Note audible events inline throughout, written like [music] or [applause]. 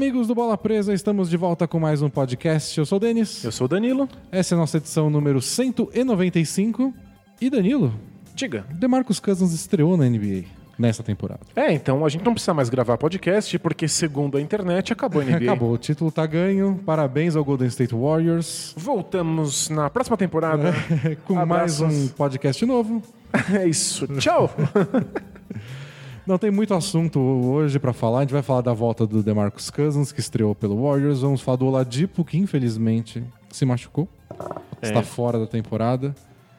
Amigos do Bola Presa, estamos de volta com mais um podcast. Eu sou o Denis. Eu sou o Danilo. Essa é a nossa edição número 195. E Danilo, Diga. DeMarcus Cousins estreou na NBA nessa temporada. É, então a gente não precisa mais gravar podcast, porque segundo a internet acabou a NBA. [laughs] Acabou, o título tá ganho. Parabéns ao Golden State Warriors. Voltamos na próxima temporada. [laughs] com mais Abraços. um podcast novo. [laughs] É isso. Tchau. Não tem muito assunto hoje pra falar. A gente vai falar da volta do DeMarcus Cousins, que estreou pelo Warriors. Vamos falar do Oladipo, que infelizmente se machucou. Está fora da temporada.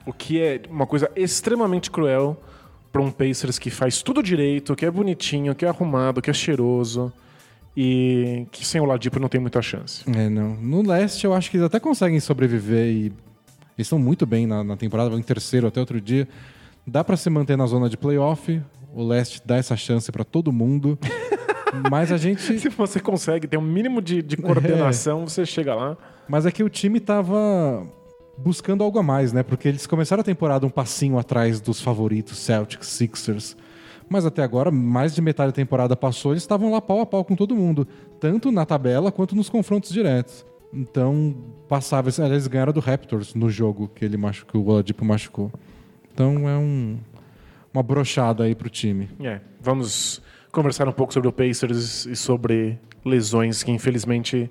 o que é uma coisa extremamente cruel para um Pacers que faz tudo direito, que é bonitinho, que é arrumado, que é cheiroso e que sem o Ladipo não tem muita chance. É, não. No leste, eu acho que eles até conseguem sobreviver e eles estão muito bem na, na temporada, vão em terceiro até outro dia. Dá pra se manter na zona de playoff. O leste dá essa chance pra todo mundo. [laughs] mas a gente. Se você consegue ter um mínimo de, de coordenação, você chega lá. Mas é que o time tava buscando algo a mais, né? Porque eles começaram a temporada um passinho atrás dos favoritos, Celtics, Sixers. Mas até agora, mais de metade da temporada passou, eles estavam lá pau a pau com todo mundo. Tanto na tabela quanto nos confrontos diretos. Então, passava. Eles ganharam do Raptors no jogo que ele machucou, o Oladipo machucou. Então é um, uma brochada aí pro time. É, vamos conversar um pouco sobre o Pacers e sobre lesões que infelizmente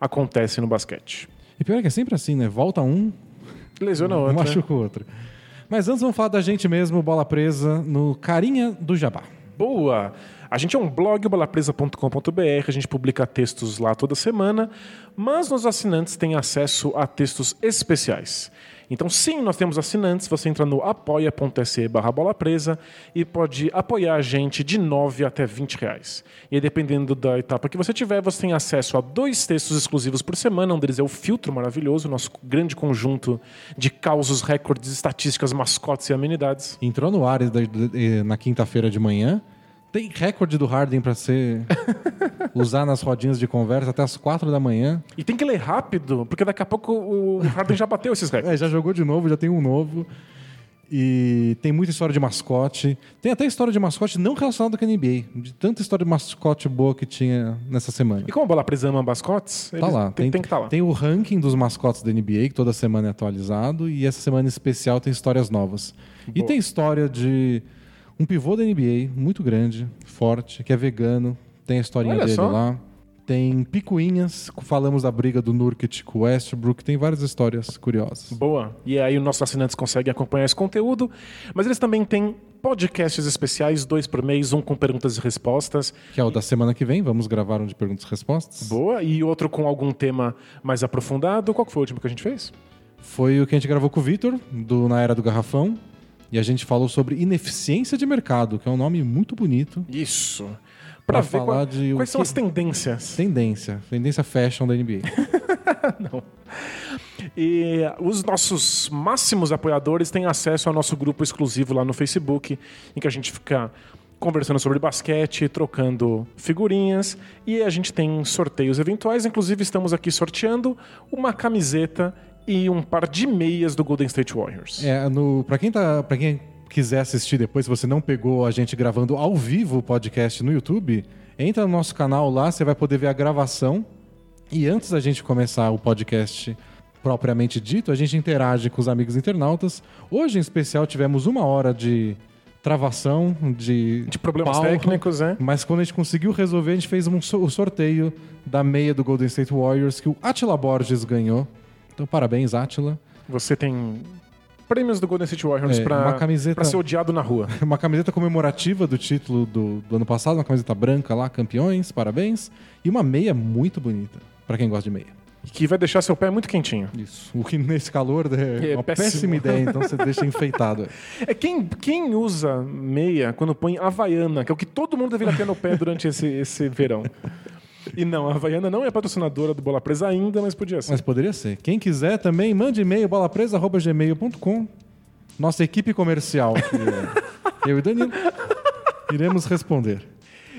acontecem no basquete. E pior é que é sempre assim, né? Volta um, Lesiona [laughs] outra. machuca o outro. Mas antes vamos falar da gente mesmo, bola presa, no Carinha do Jabá. Boa! A gente é um blog, bolapresa.com.br, a gente publica textos lá toda semana, mas nos assinantes têm acesso a textos especiais. Então, sim, nós temos assinantes, você entra no apoia.se barra bola presa e pode apoiar a gente de 9 até 20 reais. E aí, dependendo da etapa que você tiver, você tem acesso a dois textos exclusivos por semana, um deles é o Filtro Maravilhoso, nosso grande conjunto de causos, recordes, estatísticas, mascotes e amenidades. Entrou no ar na quinta-feira de manhã. Tem recorde do Harden pra ser [laughs] usar nas rodinhas de conversa até as quatro da manhã. E tem que ler rápido, porque daqui a pouco o Harden já bateu esses [laughs] recordes. É, já jogou de novo, já tem um novo. E tem muita história de mascote. Tem até história de mascote não relacionada com a NBA. De tanta história de mascote boa que tinha nessa semana. E como a Bola Presa ama mascotes, Tá lá. tem, tem que estar lá. Tem o ranking dos mascotes da NBA, que toda semana é atualizado. E essa semana em especial tem histórias novas. E Boa. tem história de um pivô da NBA, muito grande, forte, que é vegano. Tem a historinha Olha dele só. lá. Tem picuinhas, falamos da briga do Nurkic com o Westbrook. Tem várias histórias curiosas. Boa. E aí os nossos assinantes conseguem acompanhar esse conteúdo, mas eles também têm podcasts especiais, dois por mês, um com perguntas e respostas. Que é o da semana que vem. Vamos gravar um de perguntas e respostas. Boa. E outro com algum tema mais aprofundado. Qual que foi o último que a gente fez? Foi o que a gente gravou com o Vitor, do Na Era do Garrafão. E a gente falou sobre ineficiência de mercado, que é um nome muito bonito. Isso. Ver falar qual- de quais são que- as tendências. Tendência. Tendência fashion da NBA. [laughs] E os nossos máximos apoiadores têm acesso ao nosso grupo exclusivo lá no Facebook, em que a gente fica conversando sobre basquete, trocando figurinhas e a gente tem sorteios eventuais. Inclusive, estamos aqui sorteando uma camiseta e um par de meias do Golden State Warriors. É, no, pra, quem tá, pra quem quiser assistir depois, se você não pegou a gente gravando ao vivo o podcast no YouTube, entra no nosso canal lá, você vai poder ver a gravação. E antes da gente começar o podcast propriamente dito, a gente interage com os amigos internautas. Hoje, em especial, tivemos uma hora de travação, de, De problemas técnicos, né? Mas quando a gente conseguiu resolver, a gente fez um sorteio da meia do Golden State Warriors, que o Atila Borges ganhou. Então, parabéns, Atila. Você tem prêmios do Golden State Warriors É, pra, uma camiseta- ser odiado na rua. [laughs] uma camiseta comemorativa do título do, do ano passado, uma camiseta branca lá, campeões, parabéns. E uma meia muito bonita, pra quem gosta de meia. que vai deixar seu pé muito quentinho. Isso. O que nesse calor é, É uma péssimo. péssima ideia, então você deixa [laughs] enfeitado. É quem, quem usa meia quando põe Havaiana, que é o que todo mundo deveria ter no pé durante esse, esse verão. [laughs] E não, a Havaiana não é patrocinadora do Bola Presa ainda, mas podia ser. Mas poderia ser. Quem quiser também, mande e-mail bolapresa.gmail.com. Nossa equipe comercial, que [laughs] é eu e Danilo, iremos responder.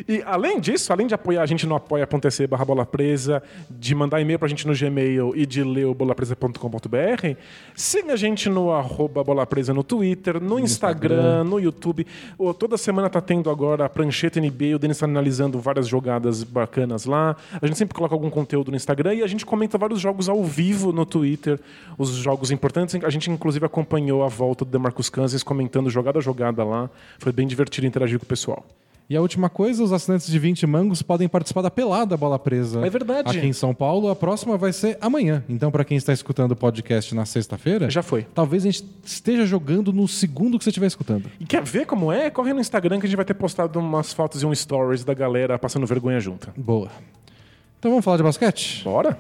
E além disso, além de apoiar a gente no apoia.se barra bola presa, de mandar e-mail pra gente no Gmail e de ler o bolapresa.com.br, siga a gente no arroba bola presa no Twitter, no, Instagram, Instagram. no YouTube. Toda semana tá tendo agora a prancheta NBA, o Denis tá analisando várias jogadas bacanas lá. A gente sempre coloca algum conteúdo no Instagram e a gente comenta vários jogos ao vivo no Twitter, os jogos importantes. A gente inclusive acompanhou a volta do DeMarcus Cousins comentando jogada a jogada lá. Foi bem divertido interagir com o pessoal. E a última coisa, os assinantes de 20 mangos podem participar da pelada Bola Presa. É verdade. Aqui em São Paulo. A próxima vai ser amanhã. Então, pra quem está escutando o podcast na sexta-feira, Já foi. talvez a gente esteja jogando no segundo que você estiver escutando. E quer ver como é? Corre no Instagram que a gente vai ter postado umas fotos e um stories da galera passando vergonha junta. Boa. Então vamos falar de basquete? Bora?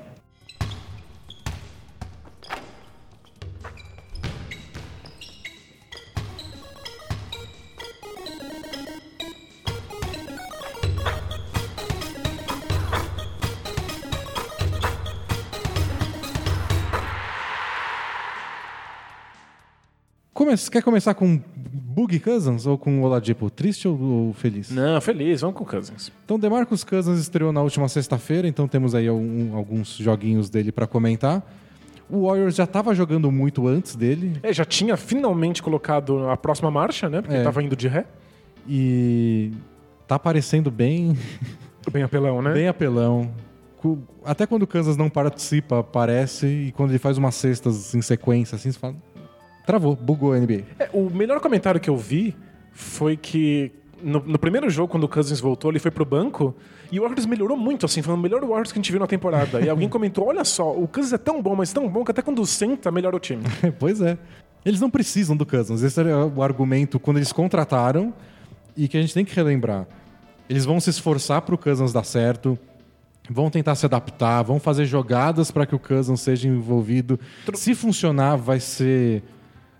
Come- Quer começar com Boogie Cousins ou com Oladipo? Triste ou, ou feliz? Não, feliz, vamos com Cousins. Então, DeMarcus Cousins estreou na última sexta-feira, então temos aí um- alguns joguinhos dele pra comentar. O Warriors já estava jogando muito antes dele É, já tinha finalmente colocado a próxima marcha, né? Porque É. tava indo de ré. e tá parecendo bem, Bem apelão, né? bem apelão. Até quando o Kansas não participa, aparece, e quando ele faz umas cestas em sequência, assim, você fala. Travou, bugou a NBA. É, o melhor comentário que eu vi foi que no, no primeiro jogo, quando o Cousins voltou, ele foi pro banco e o Warriors melhorou muito, assim, foi o melhor Warriors que a gente viu na temporada. E alguém [laughs] comentou: olha só, o Cousins é tão bom, mas tão bom que até quando senta, melhora o time. [laughs] pois é. Eles não precisam do Cousins. Esse era o argumento quando eles contrataram e que a gente tem que relembrar. Eles vão se esforçar para o Cousins dar certo, vão tentar se adaptar, vão fazer jogadas para que o Cousins seja envolvido. Se funcionar, vai ser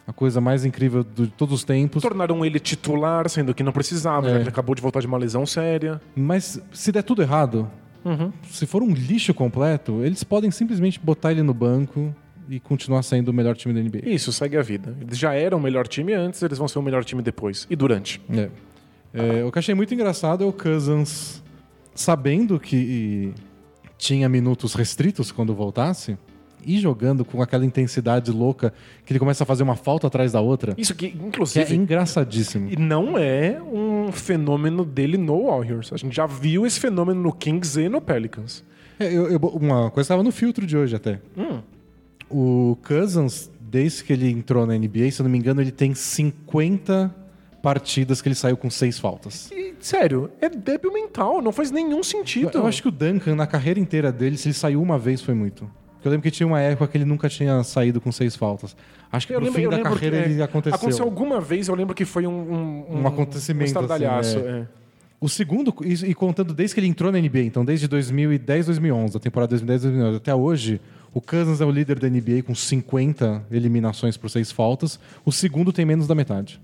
a coisa mais incrível de todos os tempos. Tornaram ele titular, sendo que não precisava, É. já que ele acabou de voltar de uma lesão séria. Mas se der tudo errado, se for um lixo completo, eles podem simplesmente botar ele no banco e continuar sendo o melhor time da NBA. Isso, segue a vida. Eles já eram o melhor time antes, eles vão ser o melhor time depois. E durante. É. É, o que eu achei muito engraçado é o Cousins sabendo que tinha minutos restritos quando voltasse e jogando com aquela intensidade louca que ele começa a fazer uma falta atrás da outra. Isso que, Que é inclusive, engraçadíssimo. E não é um fenômeno dele no Warriors. A gente já viu esse fenômeno no Kings e no Pelicans. É, eu- eu- uma coisa estava no filtro de hoje até. Hum. O Cousins, desde que ele entrou na NBA, se eu não me engano, ele tem 50 partidas que ele saiu com seis faltas. E, sério, é débil mental, não faz nenhum Eu, sentido. eu acho que o Duncan, na carreira inteira dele, se ele saiu uma vez, foi muito. Porque eu lembro que tinha uma época que ele nunca tinha saído com seis faltas. Acho que Eu no lembro, fim da lembro carreira que, é, ele aconteceu. Aconteceu alguma vez, eu lembro que foi um... Um, Um acontecimento, Um estardalhaço, assim, é. O segundo, e, e contando desde que ele entrou na NBA, então desde 2010, 2011, a temporada 2010, 2011, até hoje, o Cousins é o líder da NBA com 50 eliminações por seis faltas. O segundo tem menos da metade.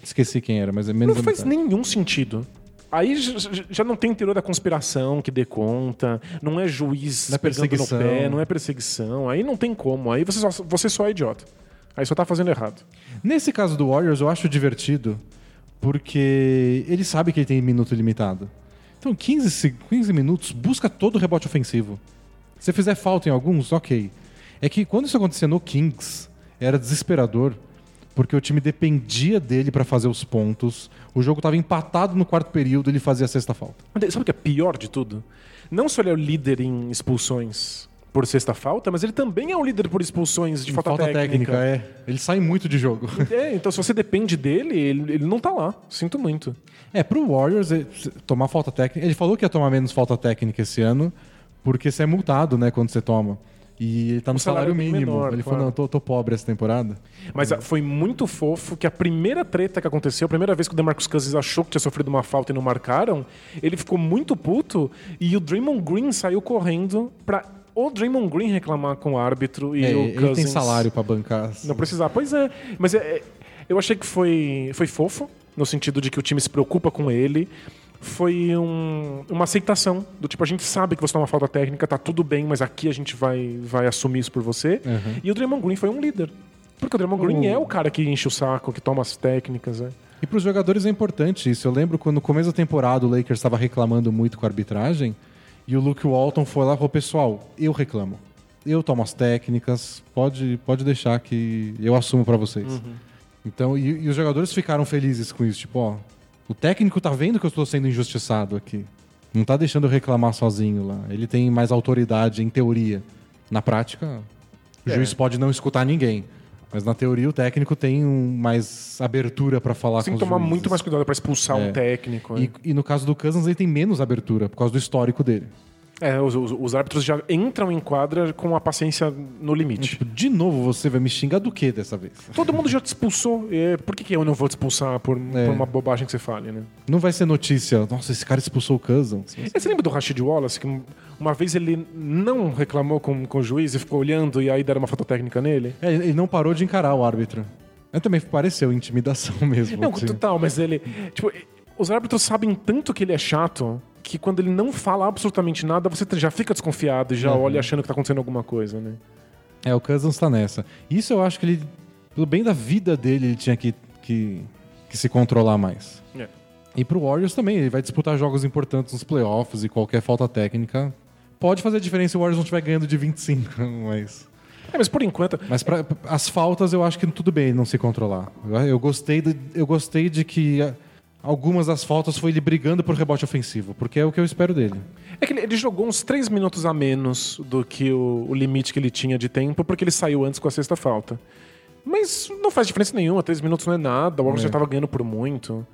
Esqueci quem era, mas é menos Não da faz metade. nenhum sentido. Aí já não tem teoria da conspiração que dê conta, não é juiz Não é pegando no perseguição. pé, não é perseguição. Aí não tem como. Aí você só, você só é idiota. Aí só tá fazendo errado. Nesse caso do Warriors, eu acho divertido, porque ele sabe que ele tem minuto limitado. Então, 15, se- 15 minutos, busca todo o rebote ofensivo. Se fizer falta em alguns, ok. É que quando isso acontecia no Kings, era desesperador, porque o time dependia dele pra fazer os pontos. O jogo tava empatado no quarto período, ele fazia a sexta falta. Sabe o que é pior de tudo? Não só ele é o líder em expulsões por sexta falta, mas ele também é o líder por expulsões de falta, técnica. é. Ele sai muito de jogo. [laughs] É, então se você depende dele, ele, ele não tá lá. Sinto muito. É, pro Warriors, eh, se- tomar falta técnica. Ele falou que ia tomar menos falta técnica esse ano, porque você é multado, né, quando você toma. E ele tá no salário salário é mínimo. menor, ele claro. falou: não, tô, tô pobre essa temporada. Mas ah, foi muito fofo que a primeira treta que aconteceu, a primeira vez que o DeMarcus Cousins achou que tinha sofrido uma falta e não marcaram, ele ficou muito puto e o Draymond Green saiu correndo pra o Draymond Green reclamar com o árbitro e É, o ele Cousins... tem salário pra bancar. Não precisar. Pois é. Mas é, é, eu achei que foi, foi fofo, no sentido de que o time se preocupa com ele. Foi um- uma aceitação do tipo, a gente sabe que você tá uma falta técnica, tá tudo bem, mas aqui a gente vai, vai assumir isso por você. E o Draymond Green foi um líder. Porque o Draymond Green O- é o cara que enche o saco, que toma as técnicas. É. E para os jogadores é importante isso. Eu lembro quando no começo da temporada o Lakers estava reclamando muito com a arbitragem e o Luke Walton foi lá e falou: Pessoal, eu reclamo. Eu tomo as técnicas, pode, pode deixar que eu assumo para vocês. Uhum. Então, e, e os jogadores ficaram felizes com isso. Tipo, ó, o técnico tá vendo que eu estou sendo injustiçado aqui. Não tá deixando eu reclamar sozinho lá. Ele tem mais autoridade em teoria. Na prática, o É. juiz pode não escutar ninguém. Mas na teoria o técnico tem um, mais abertura para falar Você com tem que tomar juízes. muito mais cuidado para expulsar É. um técnico. né? E, e no caso do Cousins ele tem menos abertura por causa do histórico dele. É, os, os- os árbitros já entram em quadra com a paciência no limite. Tipo, de novo você vai me xingar do que dessa vez? Todo mundo já te expulsou. é, por que, que eu não vou te expulsar por, É. por uma bobagem que você fale, né? Não vai ser notícia, nossa, esse cara expulsou o Cousins. E Você lembra do Rashid Wallace? Que uma vez ele não reclamou com, com o juiz e ficou olhando e aí deram uma fototécnica nele? É, ele não parou de encarar o árbitro. Também pareceu intimidação [laughs] mesmo. Não, assim. total, mas ele. Tipo, os árbitros sabem tanto que ele é chato que quando ele não fala absolutamente nada, você já fica desconfiado e já Uhum. olha achando que tá acontecendo alguma coisa, né? É, o Cousins tá nessa. Isso eu acho que ele, pelo bem da vida dele, ele tinha que, que, que se controlar mais. É. E pro Warriors também, ele vai disputar jogos importantes nos playoffs e qualquer falta técnica. Pode fazer diferença se o Warriors não estiver ganhando de 25, [laughs] mas. É, mas por enquanto. Mas pra, as faltas eu acho que tudo bem ele não se controlar. Eu, eu gostei, de, eu gostei de que ah, algumas das faltas foi ele brigando por rebote ofensivo, porque é o que eu espero dele. É que ele, ele jogou uns três minutos a menos do que o, o limite que ele tinha de tempo, porque ele saiu antes com a sexta falta. Mas não faz diferença nenhuma, três minutos não é nada, o Warriors É. já tava ganhando por muito.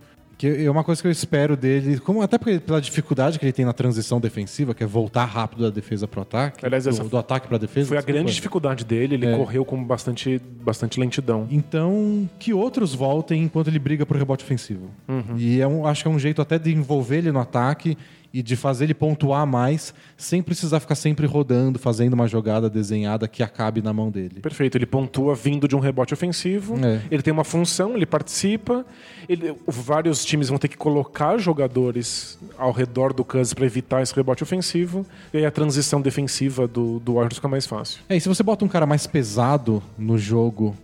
Que é uma coisa que eu espero dele, como até porque, pela dificuldade que ele tem na transição defensiva, que é voltar rápido da defesa pro ataque, Aliás, do, do ataque pra defesa. Foi a grande dificuldade dele, ele É. correu com bastante, bastante lentidão. Então, que outros voltem enquanto ele briga por rebote ofensivo. Uhum. E é um, acho que é um jeito até de envolver ele no ataque e de fazer ele pontuar mais, sem precisar ficar sempre rodando, fazendo uma jogada desenhada que acabe na mão dele. Perfeito, ele pontua vindo de um rebote ofensivo, É. ele tem uma função, ele participa, ele- vários times vão ter que colocar jogadores ao redor do Kansas para evitar esse rebote ofensivo, e aí a transição defensiva do, do Warriors fica mais fácil. É, e se você bota um cara mais pesado no jogo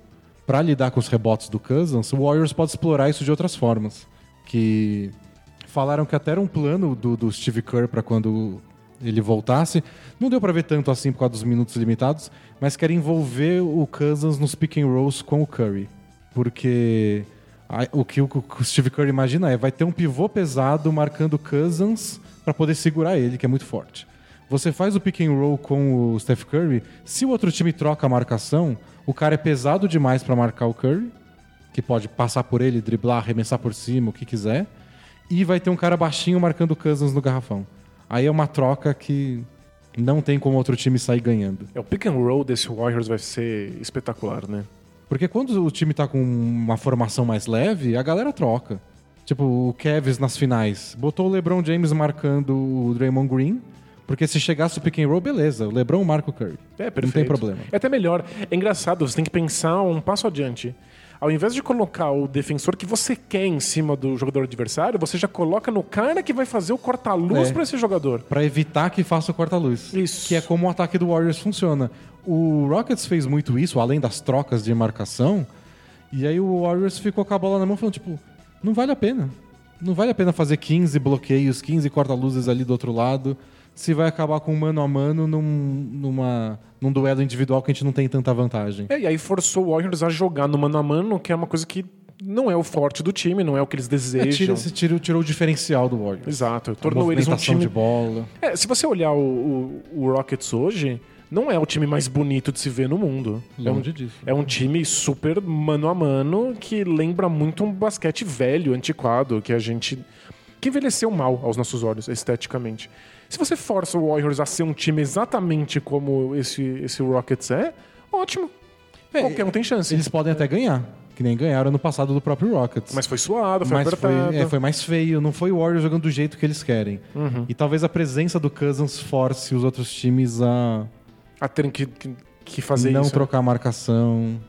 pra lidar com os rebotes do Cousins, o Warriors pode explorar isso de outras formas. Que falaram que até era um plano do, do Steve Kerr pra quando ele voltasse. Não deu pra ver tanto assim por causa dos minutos limitados, mas quer envolver o Cousins nos pick and rolls com o Curry. Porque o que o, Steve Kerr imagina é vai ter um pivô pesado marcando Cousins pra poder segurar ele, que é muito forte. Você faz o pick and roll com o Steph Curry, se o outro time troca a marcação, o cara é pesado demais pra marcar o Curry, que pode passar por ele, driblar, arremessar por cima, o que quiser, e vai ter um cara baixinho marcando Cousins no garrafão. Aí é uma troca que não tem como outro time sair ganhando. É, o pick and roll desse Warriors vai ser espetacular, né? Porque quando o time tá com uma formação mais leve, a galera troca. Tipo, o Kevs nas finais botou o LeBron James marcando o Draymond Green, porque se chegasse o pick and roll, beleza, o LeBron marca o Curry. É, Não perfeito. tem problema. É até melhor. É engraçado, você tem que pensar um passo adiante. Ao invés de colocar o defensor que você quer em cima do jogador adversário, você já coloca no cara que vai fazer o corta-luz É. pra esse jogador. Pra evitar que faça o corta-luz. Isso. Que é como o ataque do Warriors funciona. O Rockets fez muito isso, além das trocas de marcação. E aí o Warriors ficou com a bola na mão falando, tipo, não vale a pena. Não vale a pena fazer 15 bloqueios, 15 corta-luzes ali do outro lado, se vai acabar com um mano a mano num, numa, num duelo individual que a gente não tem tanta vantagem. É, e aí forçou o Warriors a jogar no mano a mano, que é uma coisa que não é o forte do time, não é o que eles É, desejam. tira, esse- tirou, tirou o diferencial do Warriors. Exato, tornou eles um time de bola. É, se você olhar o, o- o Rockets hoje, não é o time mais bonito de se ver no mundo. É um, Longe disso. é um time super mano a mano que lembra muito um basquete velho, antiquado, que a gente. que envelheceu mal aos nossos olhos, esteticamente. Se você força o Warriors a ser um time exatamente como esse, esse Rockets é, ótimo. É, Qualquer um tem chance. Eles podem até ganhar, que nem ganharam no passado do próprio Rockets. Mas foi suado, foi Mas foi, apertado. é, foi mais feio, não foi o Warriors jogando do jeito que eles querem. Uhum. E talvez a presença do Cousins force os outros times a A terem que, que, fazer não isso. né? trocar a marcação,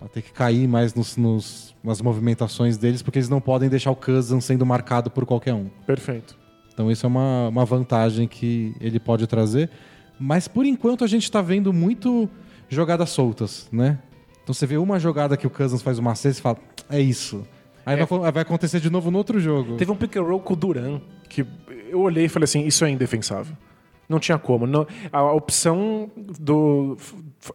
a ter que cair mais nos, nos- nas movimentações deles, porque eles não podem deixar o Cousins sendo marcado por qualquer um. Perfeito. Então isso é uma, uma vantagem que ele pode trazer. Mas por enquanto a gente está vendo muito jogadas soltas, né? Então você vê uma jogada que o Cousins faz uma cesta e fala, é isso. Aí vai, acon- vai acontecer de novo no outro jogo. Teve um pick and roll com o Duran, que eu olhei e falei assim, isso é indefensável. Não tinha como. Não- a, a opção do...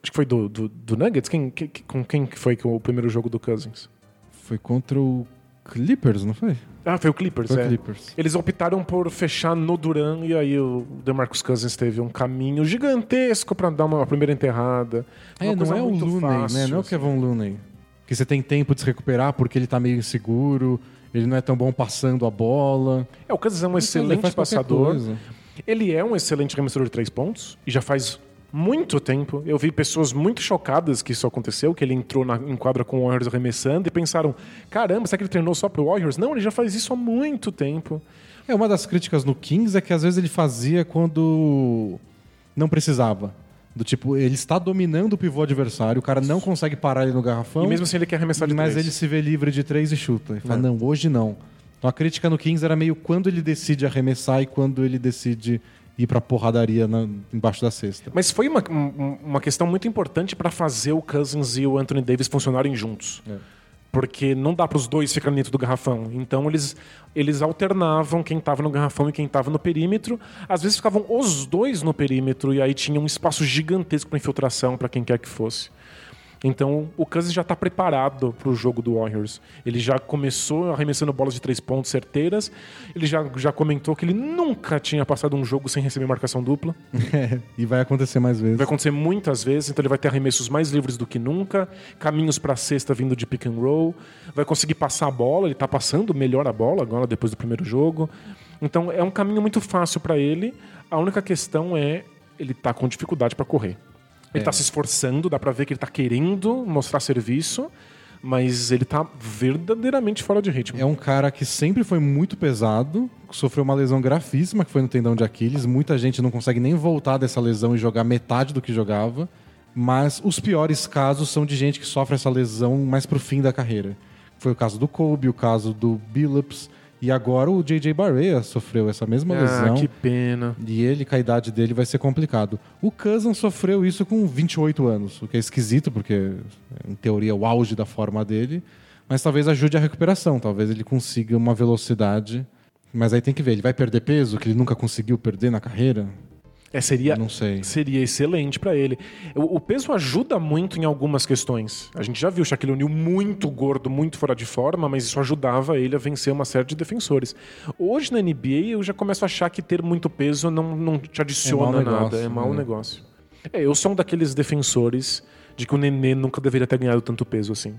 Acho que foi do, do, do Nuggets? Quem, que- com quem que foi o primeiro jogo do Cousins? Foi contra o Clippers, não foi? Ah, foi o Clippers, Foi é. Clippers. Eles optaram por fechar no Duran e aí o DeMarcus Cousins teve um caminho gigantesco pra dar uma primeira enterrada. É, Uma não é o Looney, fácil, né? Não é o assim. Kevin Looney. Que você tem tempo de se recuperar porque ele tá meio inseguro, ele não é tão bom passando a bola. É, o Cousins é um Ele excelente passador. Ele é um excelente arremessador de três pontos e já faz muito tempo. Eu vi pessoas muito chocadas que isso aconteceu, que ele entrou na, em quadra com o Warriors arremessando e pensaram: caramba, será que ele treinou só pro Warriors? Não, ele já faz isso há muito tempo. É, uma das críticas no Kings é que às vezes ele fazia quando não precisava. Do tipo, ele está dominando o pivô adversário, o cara não consegue parar ele no garrafão. E mesmo assim ele quer arremessar de mas três. ele se vê livre de três e chuta. E fala, É. não, hoje não. Então a crítica no Kings era meio quando ele decide arremessar e quando ele decide ir pra porradaria na- embaixo da cesta. Mas foi uma, um- uma questão muito importante para fazer o Cousins e o Anthony Davis funcionarem juntos. É. Porque não dá para os dois ficarem dentro do garrafão. Então eles, eles alternavam quem estava no garrafão e quem estava no perímetro. Às vezes ficavam os dois no perímetro e aí tinha um espaço gigantesco para infiltração para quem quer que fosse. Então o Cousins já está preparado para o jogo do Warriors. Ele já começou arremessando bolas de três pontos certeiras. Ele já, já comentou que ele nunca tinha passado um jogo sem receber marcação dupla. [laughs] e vai acontecer mais vezes. Vai acontecer muitas vezes, então ele vai ter arremessos mais livres do que nunca, caminhos para a cesta vindo de pick and roll, vai conseguir passar a bola, ele está passando melhor a bola agora depois do primeiro jogo. Então é um caminho muito fácil para ele. A única questão é ele está com dificuldade para correr. Ele É. está se esforçando, dá para ver que ele está querendo mostrar serviço, mas ele está verdadeiramente fora de ritmo. É um cara que sempre foi muito pesado, sofreu uma lesão gravíssima, que foi no tendão de Aquiles. Muita gente não consegue nem voltar dessa lesão e jogar metade do que jogava. Mas os piores casos são de gente que sofre essa lesão mais pro fim da carreira. Foi o caso do Kobe, o caso do Billups. E agora o J.J. Barea sofreu essa mesma lesão. Ah, que pena. E ele, com a idade dele, vai ser complicado. O Cousins sofreu isso com 28 anos, o que é esquisito, porque, em teoria, é o auge da forma dele. Mas talvez ajude a recuperação, talvez ele consiga uma velocidade. Mas aí tem que ver, ele vai perder peso, que ele nunca conseguiu perder na carreira? É, seria, Não sei. seria excelente para ele. O, o peso ajuda muito em algumas questões. A gente já viu o Shaquille O'Neal muito gordo, muito fora de forma, mas isso ajudava ele a vencer uma série de defensores. Hoje na NBA eu já começo a achar que ter muito peso não, não te adiciona É nada, negócio, é mau né? negócio. É, eu sou um daqueles defensores de que o Nenê nunca deveria ter ganhado tanto peso assim.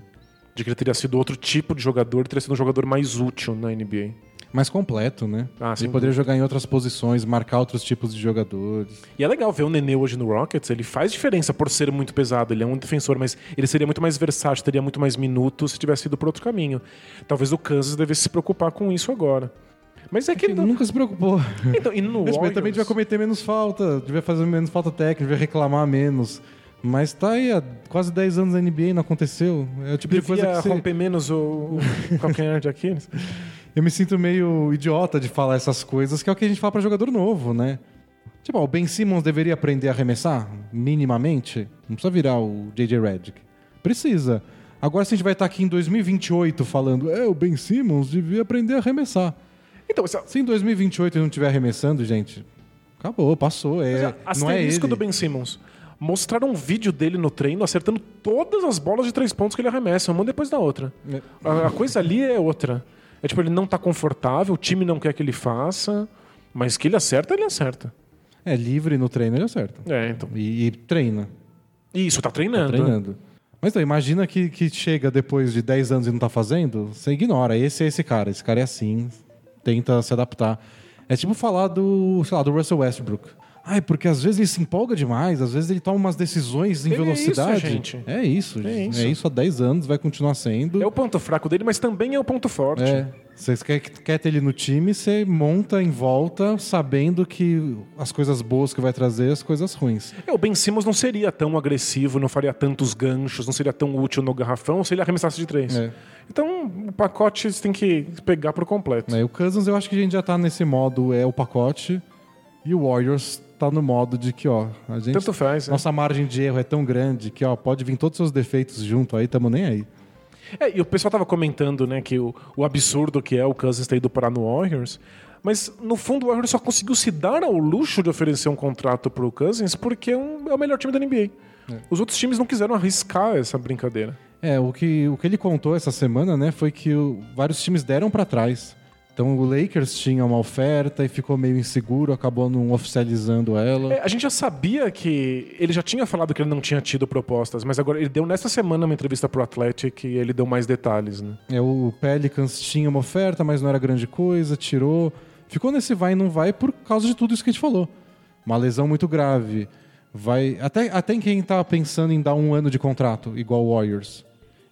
De que ele teria sido outro tipo de jogador, teria sido um jogador mais útil na NBA. Mais completo, né? Ah, ele poderia jogar em outras posições, marcar outros tipos de jogadores. E é legal ver o Nenê hoje no Rockets, ele faz diferença por ser muito pesado, ele é um defensor, mas ele seria muito mais versátil, teria muito mais minutos se tivesse ido por outro caminho. Talvez o Kansas devesse se preocupar com isso agora. Mas é que... Ele não- nunca se preocupou. [laughs] Então, e no Warriors, também devia cometer menos falta, devia fazer menos falta técnica, devia reclamar menos. Mas tá aí há quase 10 anos na NBA e não aconteceu. É o tipo de coisa devia que você... romper menos o, o calcanhar de Aquiles. [laughs] Eu me sinto meio idiota de falar essas coisas, que é o que a gente fala pra jogador novo, né? Tipo, ó, o Ben Simmons deveria aprender a arremessar, minimamente. Não precisa virar o J.J. Redick. Precisa. Agora, se a gente vai estar aqui em 2028 falando, é, o Ben Simmons devia aprender a arremessar. Então, essa, Se em 2028 ele não estiver arremessando, gente, acabou, passou. É, não é ele. do Ben Simmons. Mostraram um vídeo dele no treino acertando todas as bolas de três pontos que ele arremessa, uma depois da outra. É. A, a coisa ali é outra. É tipo, ele não tá confortável, o time não quer que ele faça, mas que ele acerta, ele acerta. É, livre no treino ele acerta. É, então. E, e treina. Isso, tá Tá treinando. treinando. Mas então, imagina que, que chega depois de 10 anos e não tá fazendo, você ignora. Esse é esse cara, esse cara é assim, tenta se adaptar. É tipo falar do, sei lá, do Russell Westbrook. Ai, porque às vezes ele se empolga demais, às vezes ele toma umas decisões em Ele é velocidade. isso, gente. É isso, É gente. isso. É isso há 10 anos, vai continuar sendo. É o ponto fraco dele, mas também é o ponto forte. É. Você quer, quer ter ele no time, você monta em volta, sabendo que as coisas boas que vai trazer, as coisas ruins. É, o Ben Simmons não seria tão agressivo, não faria tantos ganchos, não seria tão útil no garrafão se ele arremessasse de três. É. Então, o pacote você tem que pegar por completo. É, o Cousins, eu acho que a gente já tá nesse modo, é o pacote. E o Warriors tá no modo de que, ó, a gente. Tanto faz. né? Nossa margem de erro é tão grande que, ó, pode vir todos os seus defeitos junto aí, tamo nem aí. É, e o pessoal tava comentando, né, que o, o absurdo que é o Cousins ter ido parar no Warriors. Mas, no fundo, o Warriors só conseguiu se dar ao luxo de oferecer um contrato pro Cousins porque é, um- é o melhor time da NBA. Os outros times não quiseram arriscar essa brincadeira. É, o que, o que ele contou essa semana, né, foi que o- vários times deram pra trás. Então o Lakers tinha uma oferta e ficou meio inseguro, acabou não oficializando ela. É, a gente já sabia que ele já tinha falado que ele não tinha tido propostas, mas agora ele deu nessa semana uma entrevista pro Athletic e ele deu mais detalhes, né? É, o Pelicans tinha uma oferta, mas não era grande coisa, tirou. Ficou nesse vai e não vai por causa de tudo isso que a gente falou. Uma lesão muito grave. Vai até, até em quem tava pensando em dar um ano de contrato, igual o Warriors.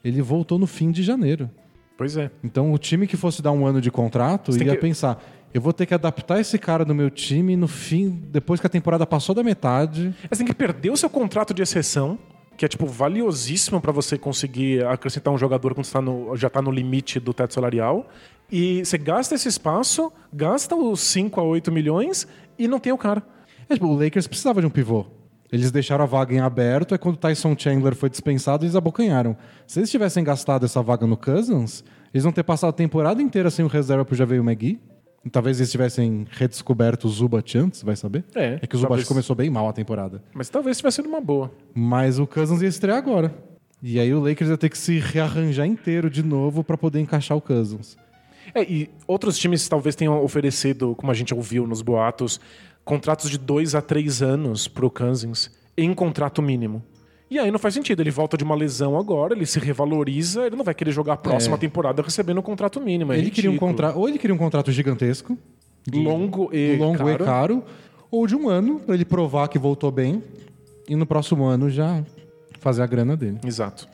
Ele voltou no fim de janeiro. Pois é. Então o time que fosse dar um ano de contrato Você ia que- pensar: eu vou ter que adaptar esse cara no meu time no fim, depois que a temporada passou da metade. Você tem que perder o seu contrato de exceção, que é tipo valiosíssimo para você conseguir acrescentar um jogador quando você tá no- já tá no limite do teto salarial. E você gasta esse espaço, gasta os 5 a 8 milhões e não tem o cara. É, tipo, o Lakers precisava de um pivô. Eles deixaram a vaga em aberto, é quando o Tyson Chandler foi dispensado, eles abocanharam. Se eles tivessem gastado essa vaga no Cousins, eles vão ter passado a temporada inteira sem o reserva pro Javeio McGee. E Talvez eles tivessem redescoberto o Zubat antes, vai saber? É, É que o Zubat talvez. começou bem mal a temporada. Mas talvez tivesse sido uma boa. Mas o Cousins ia estrear agora. E aí o Lakers ia ter que se rearranjar inteiro de novo pra poder encaixar o Cousins. É, e outros times talvez tenham oferecido, como a gente ouviu nos boatos, contratos de dois a três anos pro Cousins em contrato mínimo. E aí não faz sentido. Ele volta de uma lesão agora, ele se revaloriza, ele não vai querer jogar a próxima É. temporada recebendo um contrato mínimo. É ele queria um contrato, ou ele queria um contrato gigantesco, longo e longo caro. e caro, ou de um ano pra ele provar que voltou bem e no próximo ano já fazer a grana dele. Exato.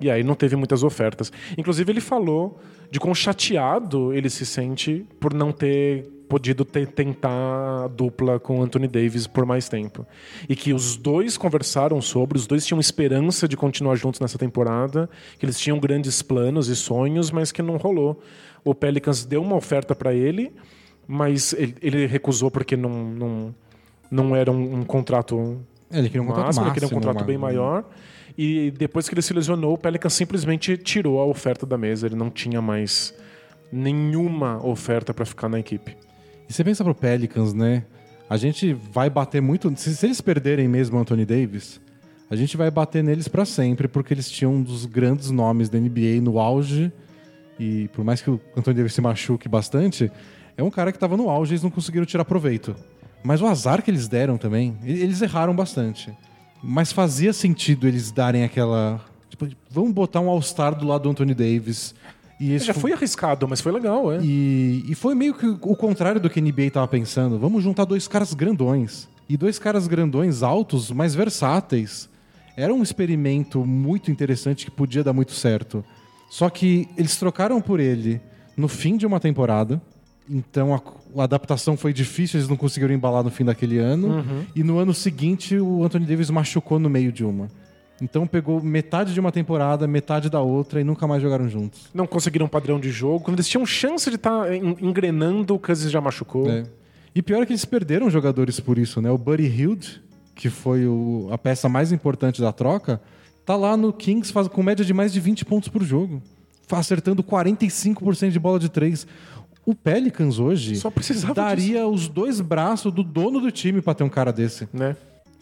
E aí não teve muitas ofertas. Inclusive ele falou de quão chateado ele se sente por não ter podido ter, tentar a dupla com Anthony Davis por mais tempo. E que os dois conversaram sobre, os dois tinham esperança de continuar juntos nessa temporada, que eles tinham grandes planos e sonhos, mas que não rolou. O Pelicans deu uma oferta para ele, mas ele, ele recusou porque não, não, não era um, um contrato ele queria um contrato máximo, máximo. ele queria um contrato uma- bem maior. E depois que ele se lesionou, o Pelicans simplesmente tirou a oferta da mesa. Ele não tinha mais nenhuma oferta para ficar na equipe. E você pensa pro Pelicans, né? A gente vai bater muito. Se, se eles perderem mesmo o Anthony Davis, a gente vai bater neles pra sempre, porque eles tinham um dos grandes nomes da NBA no auge. E por mais que o Anthony Davis se machuque bastante, é um cara que tava no auge e eles não conseguiram tirar proveito. Mas o azar que eles deram também, eles erraram bastante. Mas fazia sentido eles darem aquela. Tipo, vamos botar um All-Star do lado do Anthony Davis. E Já foi arriscado, mas foi legal, é. e, e foi meio que o contrário do que a NBA tava pensando. Vamos juntar dois caras grandões. E dois caras grandões altos, mas versáteis. Era um experimento muito interessante que podia dar muito certo. Só que eles trocaram por ele no fim de uma temporada. Então a, a adaptação foi difícil, eles não conseguiram embalar no fim daquele ano. E no ano seguinte o Anthony Davis machucou no meio de uma. Então pegou metade de uma temporada, metade da outra e nunca mais jogaram juntos. Não conseguiram um padrão de jogo. Quando eles tinham chance de estar engrenando, o Cousins já machucou. É. E pior é que eles perderam jogadores por isso, né? O Buddy Hield, que foi o- a peça mais importante da troca, tá lá no Kings faz, com média de mais de 20 pontos por jogo. Acertando 45% de bola de três. O Pelicans hoje daria os dois braços do dono do time pra ter um cara desse. Né?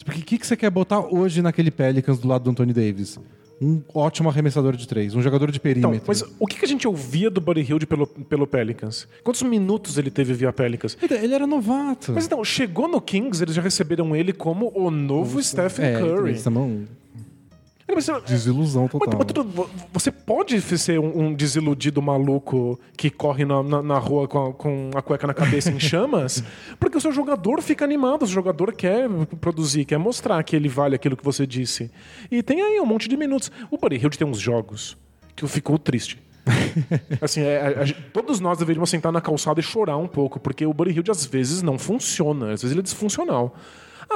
Porque o que, que você quer botar hoje naquele Pelicans do lado do Anthony Davis? Um ótimo arremessador de três, um jogador de Então, perímetro. mas o que a gente ouvia do Buddy Hilde pelo, pelo Pelicans? Quantos minutos ele teve via Pelicans? Ele- Ele era novato. Mas então, chegou no Kings, eles já receberam ele como o novo Stephen é, Curry. eles também Mas, desilusão mas- total. mas tudo- você pode ser um, um desiludido maluco que corre na, na, na rua com a, com a cueca na cabeça em chamas, [laughs] porque o seu jogador fica animado, o seu jogador quer produzir, quer mostrar que ele vale aquilo que você disse. E tem aí um monte de minutos. O Buddy Hield tem uns jogos que ficou triste. [laughs] assim, é, a- a gente- todos nós deveríamos sentar na calçada e chorar um pouco, porque o Buddy Hield às vezes não funciona, às vezes ele é disfuncional.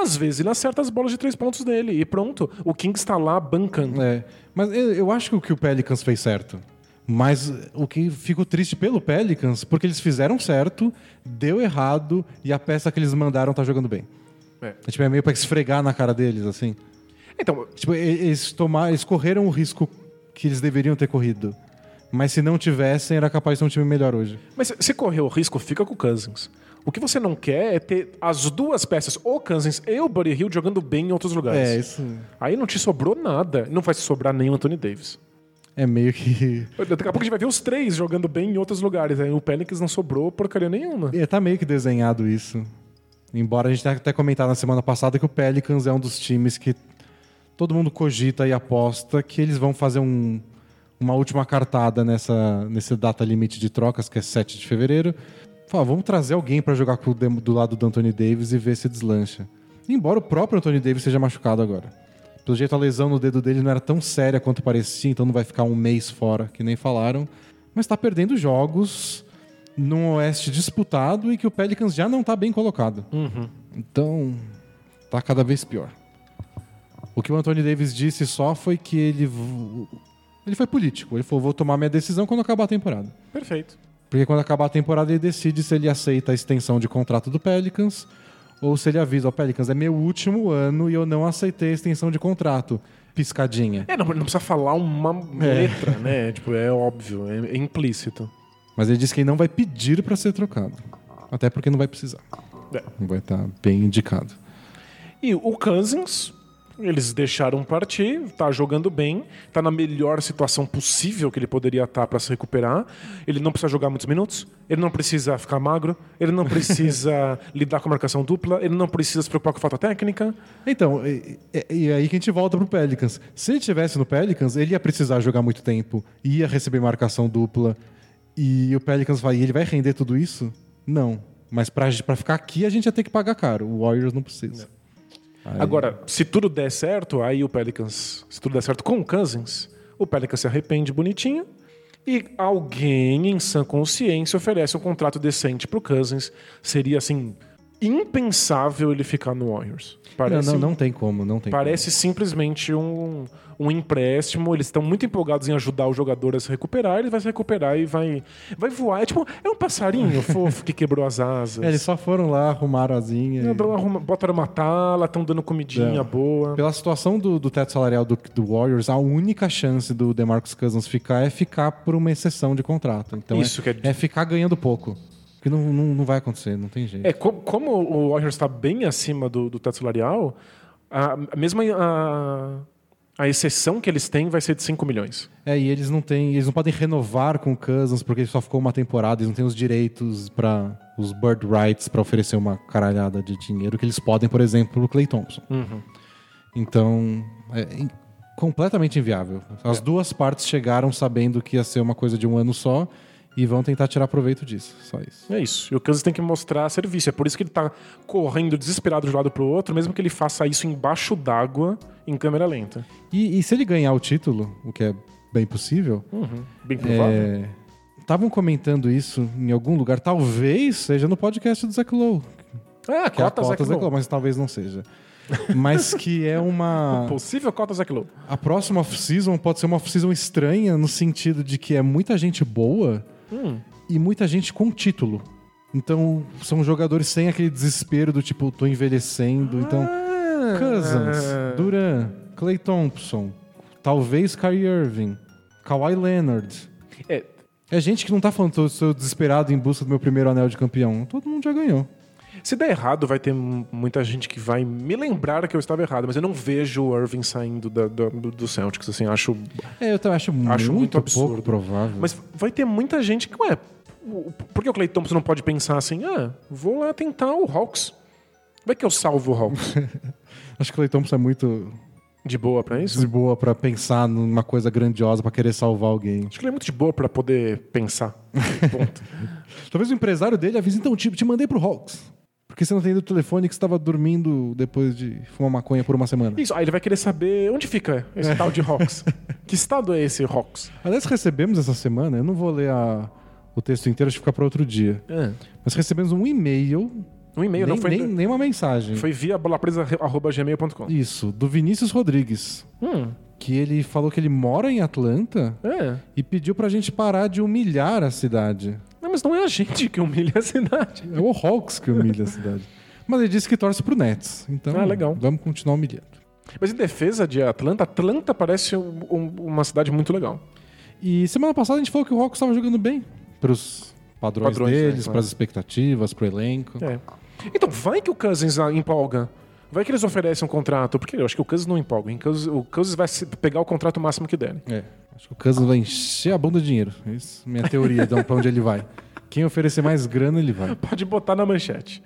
Às vezes ele acerta as bolas de três pontos dele e pronto, o King está lá bancando. É, mas eu, acho que o que o Pelicans fez certo. Mas o que fico triste pelo Pelicans, porque eles fizeram certo, deu errado e a peça que eles mandaram tá jogando bem. É. É, tipo, é meio pra esfregar na cara deles, assim. Então, Tipo, eles, tomaram, eles correram o risco que eles deveriam ter corrido. Mas se não tivessem, era capaz de ser um time melhor hoje. Mas se correr o risco, fica com o Cousins. O que você não quer é ter as duas peças, o Cousins e o Buddy Hill, jogando bem em outros lugares. É, isso Aí não te sobrou nada. Não vai te sobrar nem o Anthony Davis. é meio que. Daqui a pouco a gente vai ver os três jogando bem em outros lugares. Aí o Pelicans não sobrou porcaria nenhuma. É, tá meio que desenhado isso. Embora a gente tenha até comentado na semana passada que o Pelicans é um dos times que todo mundo cogita e aposta que eles vão fazer um- uma última cartada nessa, nesse data limite de trocas, que é 7 de fevereiro. Fala, vamos trazer alguém pra jogar do lado do Anthony Davis e ver se deslancha. Embora o próprio Anthony Davis seja machucado agora. Pelo jeito, a lesão no dedo dele não era tão séria quanto parecia, então não vai ficar um mês fora, que nem falaram. Mas tá perdendo jogos num oeste disputado e que o Pelicans já não tá bem colocado. Então, tá cada vez pior. O que o Anthony Davis disse só foi que ele. Ele foi político. Ele falou: vou tomar minha decisão quando acabar a temporada. Perfeito. Porque quando acabar a temporada, ele decide se ele aceita a extensão de contrato do Pelicans ou se ele avisa: Ó, Pelicans, é meu último ano e eu não aceitei a extensão de contrato. Piscadinha. É, não, não precisa falar uma É. letra, né? [laughs] Tipo, é óbvio, é, é implícito. Mas ele disse que ele não vai pedir pra ser trocado. Até porque não vai precisar. É. Não vai estar bem indicado. E o Cousins, eles deixaram partir, tá jogando bem, tá na melhor situação possível que ele poderia estar para se recuperar. Ele não precisa jogar muitos minutos, ele não precisa ficar magro, ele não precisa [laughs] lidar com a marcação dupla, ele não precisa se preocupar com falta técnica. Então, e, e- e aí que a gente volta pro Pelicans. Se ele tivesse no Pelicans, ele ia precisar jogar muito tempo, ia receber marcação dupla. E o Pelicans vai, ele vai render tudo isso? Não. Mas pra ficar aqui, a gente ia ter que pagar caro. O Warriors não precisa. Aí- Agora, se tudo der certo, aí o Pelicans, se tudo der certo com o Cousins, o Pelicans se arrepende bonitinho e alguém em sã consciência oferece um contrato decente pro Cousins. Seria assim impensável ele ficar no Warriors. não, Parece, não, não tem como, não tem parece simplesmente um, um empréstimo. Eles estão muito empolgados em ajudar o jogador a se recuperar. Ele vai se recuperar e vai, vai voar. É tipo, é um passarinho [laughs] fofo que quebrou as asas. como. É, eles só foram lá, arrumaram asinha. e- Arruma- Botaram uma tala, estão dando comidinha É. boa. Pela situação do, do teto salarial do, do Warriors, a única chance do DeMarcus Cousins ficar é ficar por uma exceção de contrato. Então Isso é, que é- é ficar ganhando pouco. Que não, não, não vai acontecer, não tem jeito. É, co- como o Warriors está bem acima do, do teto salarial, a, a mesma a, a exceção que eles têm vai ser de 5 milhões. É, e eles não têm, eles não podem renovar com o Cousins porque ele só ficou uma temporada, eles não têm os direitos para os bird rights para oferecer uma caralhada de dinheiro que eles podem, por exemplo, o Clay Thompson. Então, é in- completamente inviável. As duas partes chegaram sabendo que ia ser uma coisa de um ano só e vão tentar tirar proveito disso, só isso. É isso. E o Kansas tem que mostrar serviço. É por isso que ele está correndo desesperado de um lado para o outro, mesmo que ele faça isso embaixo d'água em câmera lenta. E, e se ele ganhar o título, o que é bem possível, Bem provável. estavam comentando isso em algum lugar, talvez seja no podcast do Zach Lowe, Ah, que é a cota cota Zach Zach Lowe, mas talvez não seja. Mas [laughs] que é uma. Possível cota Zach Lowe. A próxima off-season pode ser uma off-season estranha no sentido de que é muita gente boa Hum. e muita gente com título. Então, são jogadores sem aquele desespero do tipo, tô envelhecendo. Então, Ah. Cousins, Duran, Clay Thompson, talvez Kyrie Irving, Kawhi Leonard. É, É gente que não tá falando, tô, tô desesperado em busca do meu primeiro anel de campeão. Todo mundo já ganhou. Se der errado, vai ter muita gente que vai me lembrar que eu estava errado, mas eu não vejo o Irving saindo da- do, do, do Celtics, assim, acho... É, eu também acho, Acho muito muito, absurdo. provável. Mas vai ter muita gente que, ué, por que o Clay Thompson não pode pensar assim, ah, vou lá tentar o Hawks? Vai que eu salvo o Hawks. [laughs] Acho que o Clay Thompson é muito De boa pra isso? de boa pra pensar numa coisa grandiosa pra querer salvar alguém. Acho que ele é muito de boa pra poder pensar. [laughs] Ponto. Talvez o empresário dele avise, então, te, te mandei pro Hawks. Porque você não tem o telefone que você estava dormindo depois de fumar maconha por uma semana. Isso, aí ele vai querer saber onde fica esse tal de Hawks. [laughs] que estado é esse Hawks? Aliás, recebemos essa semana, eu não vou ler a- o texto inteiro, acho que fica para outro dia. Mas recebemos um e-mail, Um e-mail, nem, não foi, nem, nem uma mensagem. foi via bolapresa.gmail.com. Isso, do Vinícius Rodrigues. Hum, Que ele falou que ele mora em Atlanta é. e pediu pra gente parar de humilhar a cidade. Não, mas não é a gente que humilha a cidade. É o Hawks que humilha a cidade. Mas ele disse que torce pro Nets. Então, Ah, legal. vamos continuar humilhando. Mas em defesa de Atlanta, Atlanta parece um- um- uma cidade muito legal. E semana passada a gente falou que o Hawks estava jogando bem pros padrões, Padrões, né, deles, claro. pras expectativas, pro elenco. É. Então, vai que o Cousins ah, empolga. Vai que eles oferecem um contrato, porque eu acho que o Cousins não empolga. O Cousins, o Cousins vai pegar o contrato máximo que der. É. Acho que o Cousins vai encher a bunda de dinheiro. Isso é minha teoria de pra onde ele vai. Quem oferecer mais grana, ele vai. Pode botar na manchete.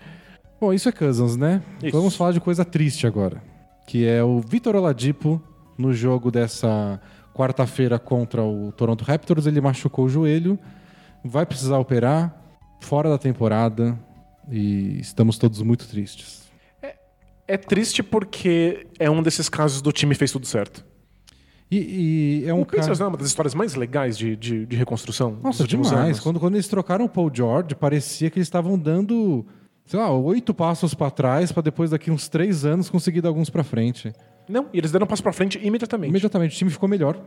Bom, isso é Cousins, né? Isso. Vamos falar de coisa triste agora. Que é o Vitor Oladipo no jogo dessa quarta-feira contra o Toronto Raptors. Ele machucou o joelho, vai precisar operar, fora da temporada. E estamos todos muito tristes. É triste porque é um desses casos do time fez tudo certo. E, e é um o Pacers cara... não é uma das histórias mais legais de, de, de reconstrução Nossa, demais. anos. Quando, quando eles trocaram o Paul George, parecia que eles estavam dando, sei lá, oito passos para trás para depois daqui uns três anos conseguir dar alguns para frente. Não, e eles deram um passo pra frente imediatamente. Imediatamente o time ficou melhor.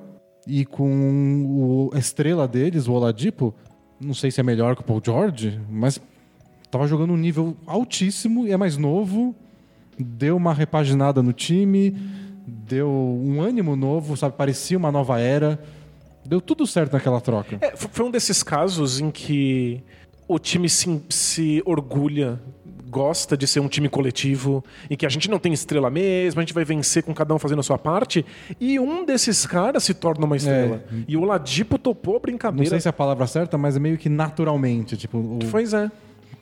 E com o- a estrela deles, o Oladipo, não sei se é melhor que o Paul George, mas tava jogando um nível altíssimo e é mais novo, deu uma repaginada no time, deu um ânimo novo, sabe? Parecia uma nova era. Deu tudo certo naquela troca. É, foi um desses casos em que o time se, se orgulha, gosta de ser um time coletivo, em que a gente não tem estrela mesmo, a gente vai vencer com cada um fazendo a sua parte, e um desses caras se torna uma estrela. E o Ladipo topou a Não brincadeira. sei se é a palavra certa, mas é meio que naturalmente. Tipo, o- Pois é.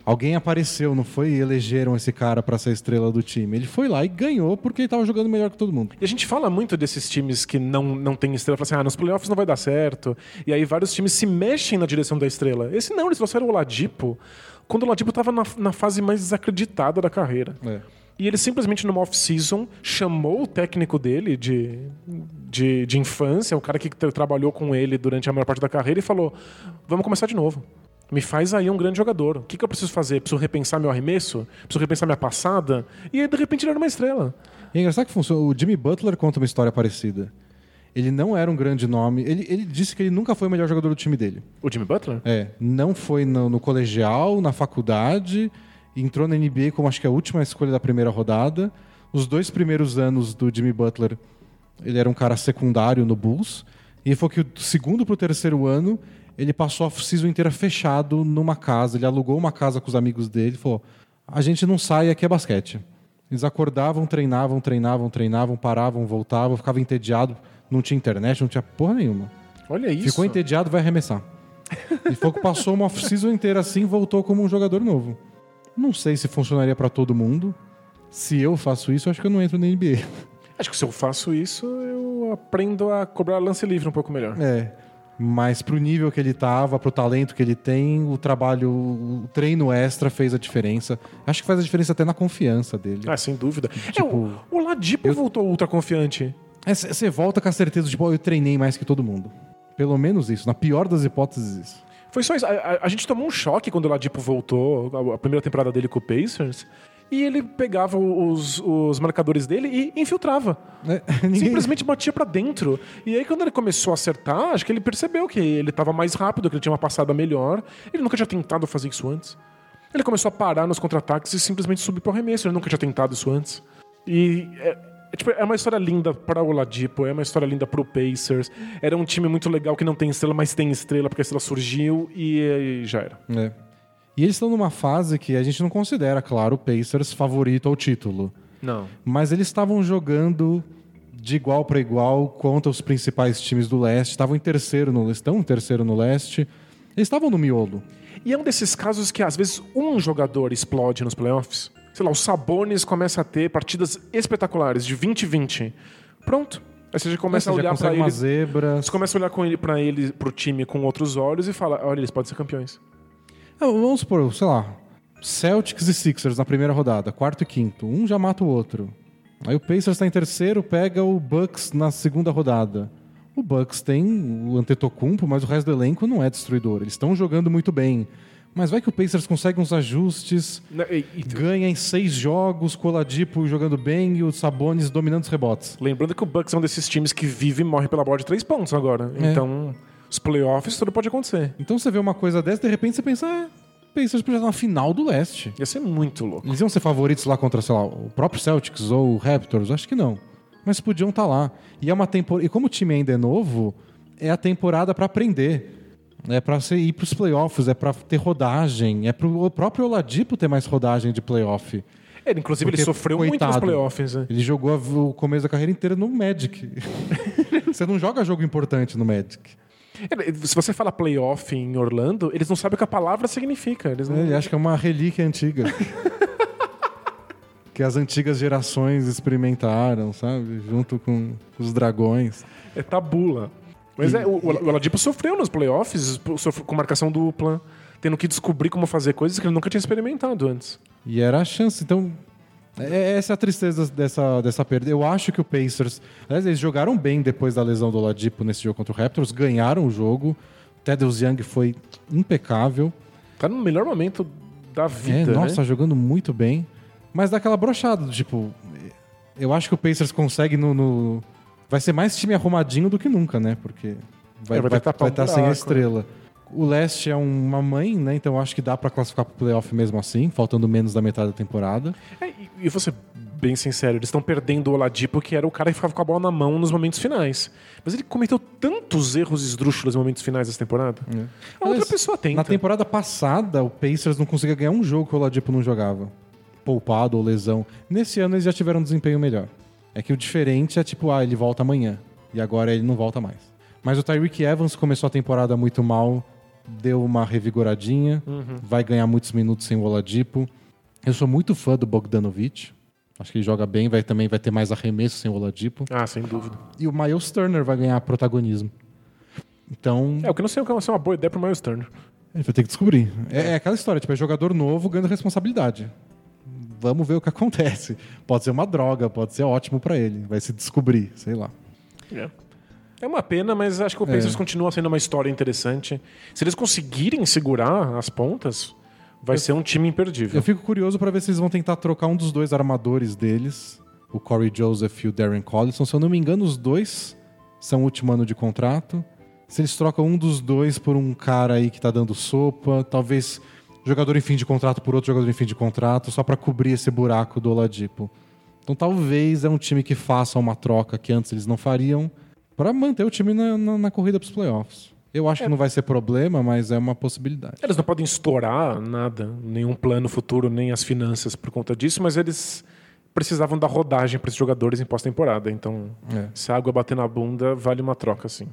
Alguém apareceu, não foi elegeram esse cara pra ser estrela do time. Ele foi lá e ganhou porque ele tava jogando melhor que todo mundo. E a gente fala muito desses times que não, não tem estrela, fala assim, ah, nos playoffs não vai dar certo. E aí vários times se mexem na direção da estrela. Esse não, eles trouxeram o Ladipo quando o Ladipo estava na, na fase mais desacreditada da carreira. É. E ele simplesmente, numa off-season, chamou o técnico dele de, de, de infância, o cara que tra- trabalhou com ele durante a maior parte da carreira, e falou: Vamos começar de novo. Me faz aí um grande jogador. O que, que eu preciso fazer? Preciso repensar meu arremesso? Preciso repensar minha passada? E aí, de repente, ele era uma estrela. E é engraçado que funciona. O Jimmy Butler conta uma história parecida. Ele não era um grande nome. Ele, ele disse que ele nunca foi o melhor jogador do time dele. O Jimmy Butler? É, não foi no, no colegial, na faculdade, entrou na NBA como acho que a última escolha da primeira rodada. Os dois primeiros anos do Jimmy Butler, ele era um cara secundário no Bulls. E foi que do segundo pro terceiro ano, ele passou a season inteira fechado numa casa. Ele alugou uma casa com os amigos dele e falou: a gente não sai, aqui é basquete. Eles acordavam, treinavam, treinavam, treinavam, paravam, voltavam, ficava entediado, não tinha internet, não tinha porra nenhuma. Olha isso. Ficou entediado, vai arremessar. E foi que passou uma off-season inteira assim e voltou como um jogador novo. Não sei se funcionaria pra todo mundo. Se eu faço isso, acho que eu não entro na NBA. Acho que se eu faço isso, eu aprendo a cobrar lance livre um pouco melhor. É. Mas pro nível que ele tava, pro talento que ele tem, o trabalho, o treino extra fez a diferença. Acho que faz a diferença até na confiança dele. Ah, sem dúvida. é, Tipo, o, o Ladipo voltou ultra confiante. Você volta com a certeza de, pô, eu treinei mais que todo mundo. Pelo menos isso. Na pior das hipóteses, isso. Foi só isso. A, a- a gente tomou um choque quando o Ladipo voltou, a, a primeira temporada dele com o Pacers. E ele pegava os, os marcadores dele e infiltrava. É, [laughs] Simplesmente batia pra dentro. E aí, quando ele começou a acertar, acho que ele percebeu que ele tava mais rápido, que ele tinha uma passada melhor. Ele nunca tinha tentado fazer isso antes. Ele começou a parar nos contra-ataques e simplesmente subir pro arremesso. Ele nunca tinha tentado isso antes. E é, é, tipo, é uma história linda para o Oladipo, é uma história linda pro Pacers. Era um time muito legal que não tem estrela, mas tem estrela porque a estrela surgiu e, e já era. É. E eles estão numa fase que a gente não considera, claro, o Pacers favorito ao título. Não. Mas eles estavam jogando de igual para igual contra os principais times do leste. Estavam em terceiro no estão em terceiro no leste. Eles estavam no miolo. E é um desses casos que às vezes um jogador explode nos playoffs. Sei lá, o Sabonis começa a ter partidas espetaculares de 20-20. Pronto. Aí você já começa Você a olhar umas eles. zebras. Você começa a olhar com ele, pra ele, pro time com outros olhos e fala: olha, eles podem ser campeões. Ah, vamos supor, sei lá, Celtics e Sixers na primeira rodada, quarto e quinto. Um já mata o outro. Aí o Pacers está em terceiro, pega o Bucks na segunda rodada. O Bucks tem o Antetokounmpo, mas o resto do elenco não é destruidor. Eles estão jogando muito bem. Mas vai que o Pacers consegue uns ajustes, Né, E- e- ganha em seis jogos, com o Oladipo jogando bem e o Sabonis dominando os rebotes. Lembrando que o Bucks é um desses times que vive e morre pela bola de três pontos agora. É. Então, os playoffs, tudo pode acontecer. Então você vê uma coisa dessa, de repente você pensa, é, o Pacers podia estar na final do leste. Ia ser muito louco. Eles iam ser favoritos lá contra, sei lá, o próprio Celtics ou o Raptors? Acho que não. Mas podiam estar lá. E é uma temporada. E como o time ainda é novo, é a temporada para aprender. É para você ir para os playoffs, é para ter rodagem, é para o próprio Oladipo ter mais rodagem de playoff. Ele, inclusive, Porque, ele sofreu muito nos coitado, playoffs. né? Ele jogou o começo da carreira inteira no Magic. [laughs] você não joga jogo importante no Magic. Se você fala playoff em Orlando, eles não sabem o que a palavra significa. Eles não... Ele acha que é uma relíquia antiga. [laughs] que as antigas gerações experimentaram, sabe? Junto com os dragões. É tabula. Mas é, o, o Oladipo sofreu nos playoffs, sofreu com marcação dupla, tendo que descobrir como fazer coisas que ele nunca tinha experimentado antes. E era a chance. Então, é- essa é a tristeza dessa, dessa perda. Eu acho que o Pacers. Aliás, eles jogaram bem depois da lesão do Oladipo nesse jogo contra o Raptors, ganharam o jogo. Tedros Young foi impecável. Tá no melhor momento da É, vida, nossa, né? tá jogando muito bem. Mas dá aquela brochada, tipo. Eu acho que o Pacers consegue no. no- Vai ser mais time arrumadinho do que nunca, né? Porque vai É, vai vai, um estar sem a estrela. O leste é uma mãe, né? Então acho que dá pra classificar pro playoff mesmo assim, faltando menos da metade da temporada. É, e, e vou ser bem sincero, eles estão perdendo o Oladipo, que era o cara que ficava com a bola na mão nos momentos finais. Mas ele cometeu tantos erros esdrúxulos nos momentos finais dessa temporada. A outra Aliás, pessoa tenta. Na temporada passada, o Pacers não conseguia ganhar um jogo que o Oladipo não jogava. Poupado ou lesão. Nesse ano eles já tiveram um desempenho melhor. É que o diferente é tipo, ah, ele volta amanhã. E agora ele não volta mais. Mas o Tyreek Evans começou a temporada muito mal, deu uma revigoradinha, vai ganhar muitos minutos sem o Oladipo. Eu sou muito fã do Bogdanovich. Acho que ele joga bem, vai também vai ter mais arremesso sem o Oladipo. Ah, sem dúvida. E o Miles Turner vai ganhar protagonismo. Então, É, o que não sei o que vai ser uma boa ideia pro Miles Turner. ele vai ter que descobrir. É, é aquela história, tipo, é jogador novo ganhando responsabilidade. Vamos ver o que [laughs] acontece. Pode ser uma droga, pode ser ótimo pra ele. Vai se descobrir, sei lá. É. É uma pena, mas acho que o Pacers continua sendo uma história interessante. Se eles conseguirem segurar as pontas, vai ser um time imperdível. Eu fico curioso pra ver se eles vão tentar trocar um dos dois armadores deles, o Corey Joseph e o Darren Collison. Se eu não me engano, os dois são último ano de contrato. Se eles trocam um dos dois por um cara aí que tá dando sopa, talvez jogador em fim de contrato por outro jogador em fim de contrato, só pra cobrir esse buraco do Oladipo. Então talvez é um time que faça uma troca que antes eles não fariam pra manter o time na, na, na corrida pros playoffs. Eu acho que não vai ser problema, mas é uma possibilidade. Eles não podem estourar nada, nenhum plano futuro, nem as finanças por conta disso, mas eles precisavam dar rodagem para esses jogadores em pós-temporada. Então, É. se a água bater na bunda, vale uma troca, sim.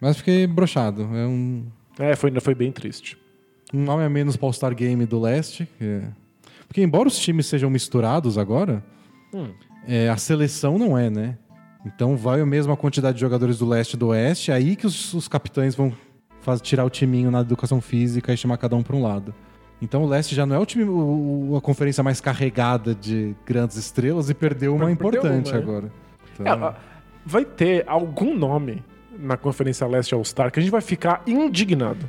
Mas fiquei broxado. É um, É, foi, foi bem triste. um nome a menos para o All-Star Game do leste. que é- Porque embora os times sejam misturados agora, Hum. é, a seleção não é, né? Então vai a mesma quantidade de jogadores do leste e do oeste, é aí que os, os capitães vão faz, tirar o timinho na educação física e chamar cada um para um lado. Então o leste já não é o time, o- a conferência mais carregada de grandes estrelas e perdeu uma Perdeu importante uma, é. agora. Então, É, vai ter algum nome na Conferência Leste All-Star que a gente vai ficar indignado.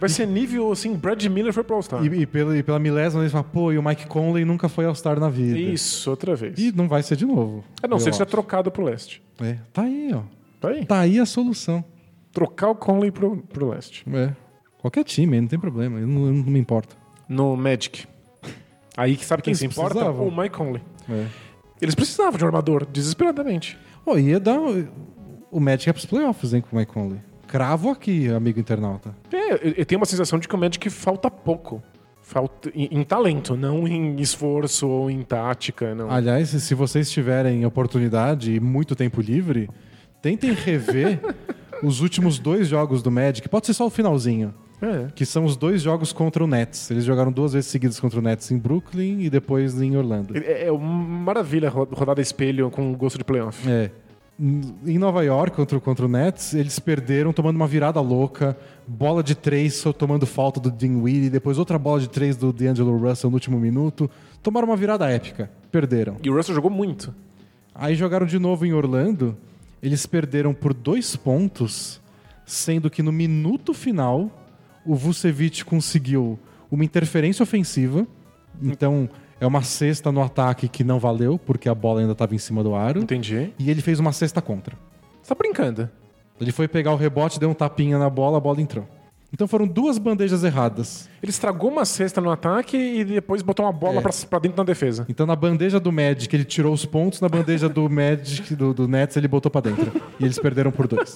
Vai ser nível assim, Brad Miller foi pro All-Star. e, e pela, e pela milésima vez pô, e o Mike Conley nunca foi All-Star na vida. Isso, outra vez. E não vai ser de novo. A não ser que seja trocado pro Leste. É, tá aí, ó. Tá aí. Tá aí a solução. Trocar o Conley pro, pro Leste. É. Qualquer time, não tem problema. Eu não, eu não me importo. No Magic. Aí que sabe quem Eles se importa? precisavam. O Mike Conley. É. Eles precisavam de um armador, desesperadamente. Pô, ia dar o- o Magic é pros playoffs, hein, com o Mike Conley. Cravo aqui, amigo internauta. É, eu, tenho uma sensação de que o Magic falta pouco. Falta em, em talento, não em esforço ou em tática, não. Aliás, se vocês tiverem oportunidade e muito tempo livre, tentem rever [laughs] os últimos dois jogos do Magic. Pode ser só o finalzinho. É. Que são os dois jogos contra o Nets. Eles jogaram duas vezes seguidas contra o Nets em Brooklyn e depois em Orlando. É, é uma maravilha ro- rodada espelho com gosto de playoff. É. Em Nova York, contra, o- contra o Nets, eles perderam tomando uma virada louca, bola de três tomando falta do Dinwiddie, depois outra bola de três do D'Angelo Russell no último minuto. Tomaram uma virada épica. Perderam. E o Russell jogou muito. Aí jogaram de novo em Orlando, eles perderam por dois pontos, sendo que no minuto final o Vucevic conseguiu uma interferência ofensiva. Então é uma cesta no ataque que não valeu, porque a bola ainda estava em cima do aro. Entendi. E ele fez uma cesta contra. Você tá brincando. Ele foi pegar o rebote, deu um tapinha na bola, a bola entrou. Então foram duas bandejas erradas. Ele estragou uma cesta no ataque e depois botou uma bola É. pra, pra dentro na defesa. Então na bandeja do Magic ele tirou os pontos, na bandeja do Magic, do, do Nets, ele botou pra dentro. E eles perderam por dois.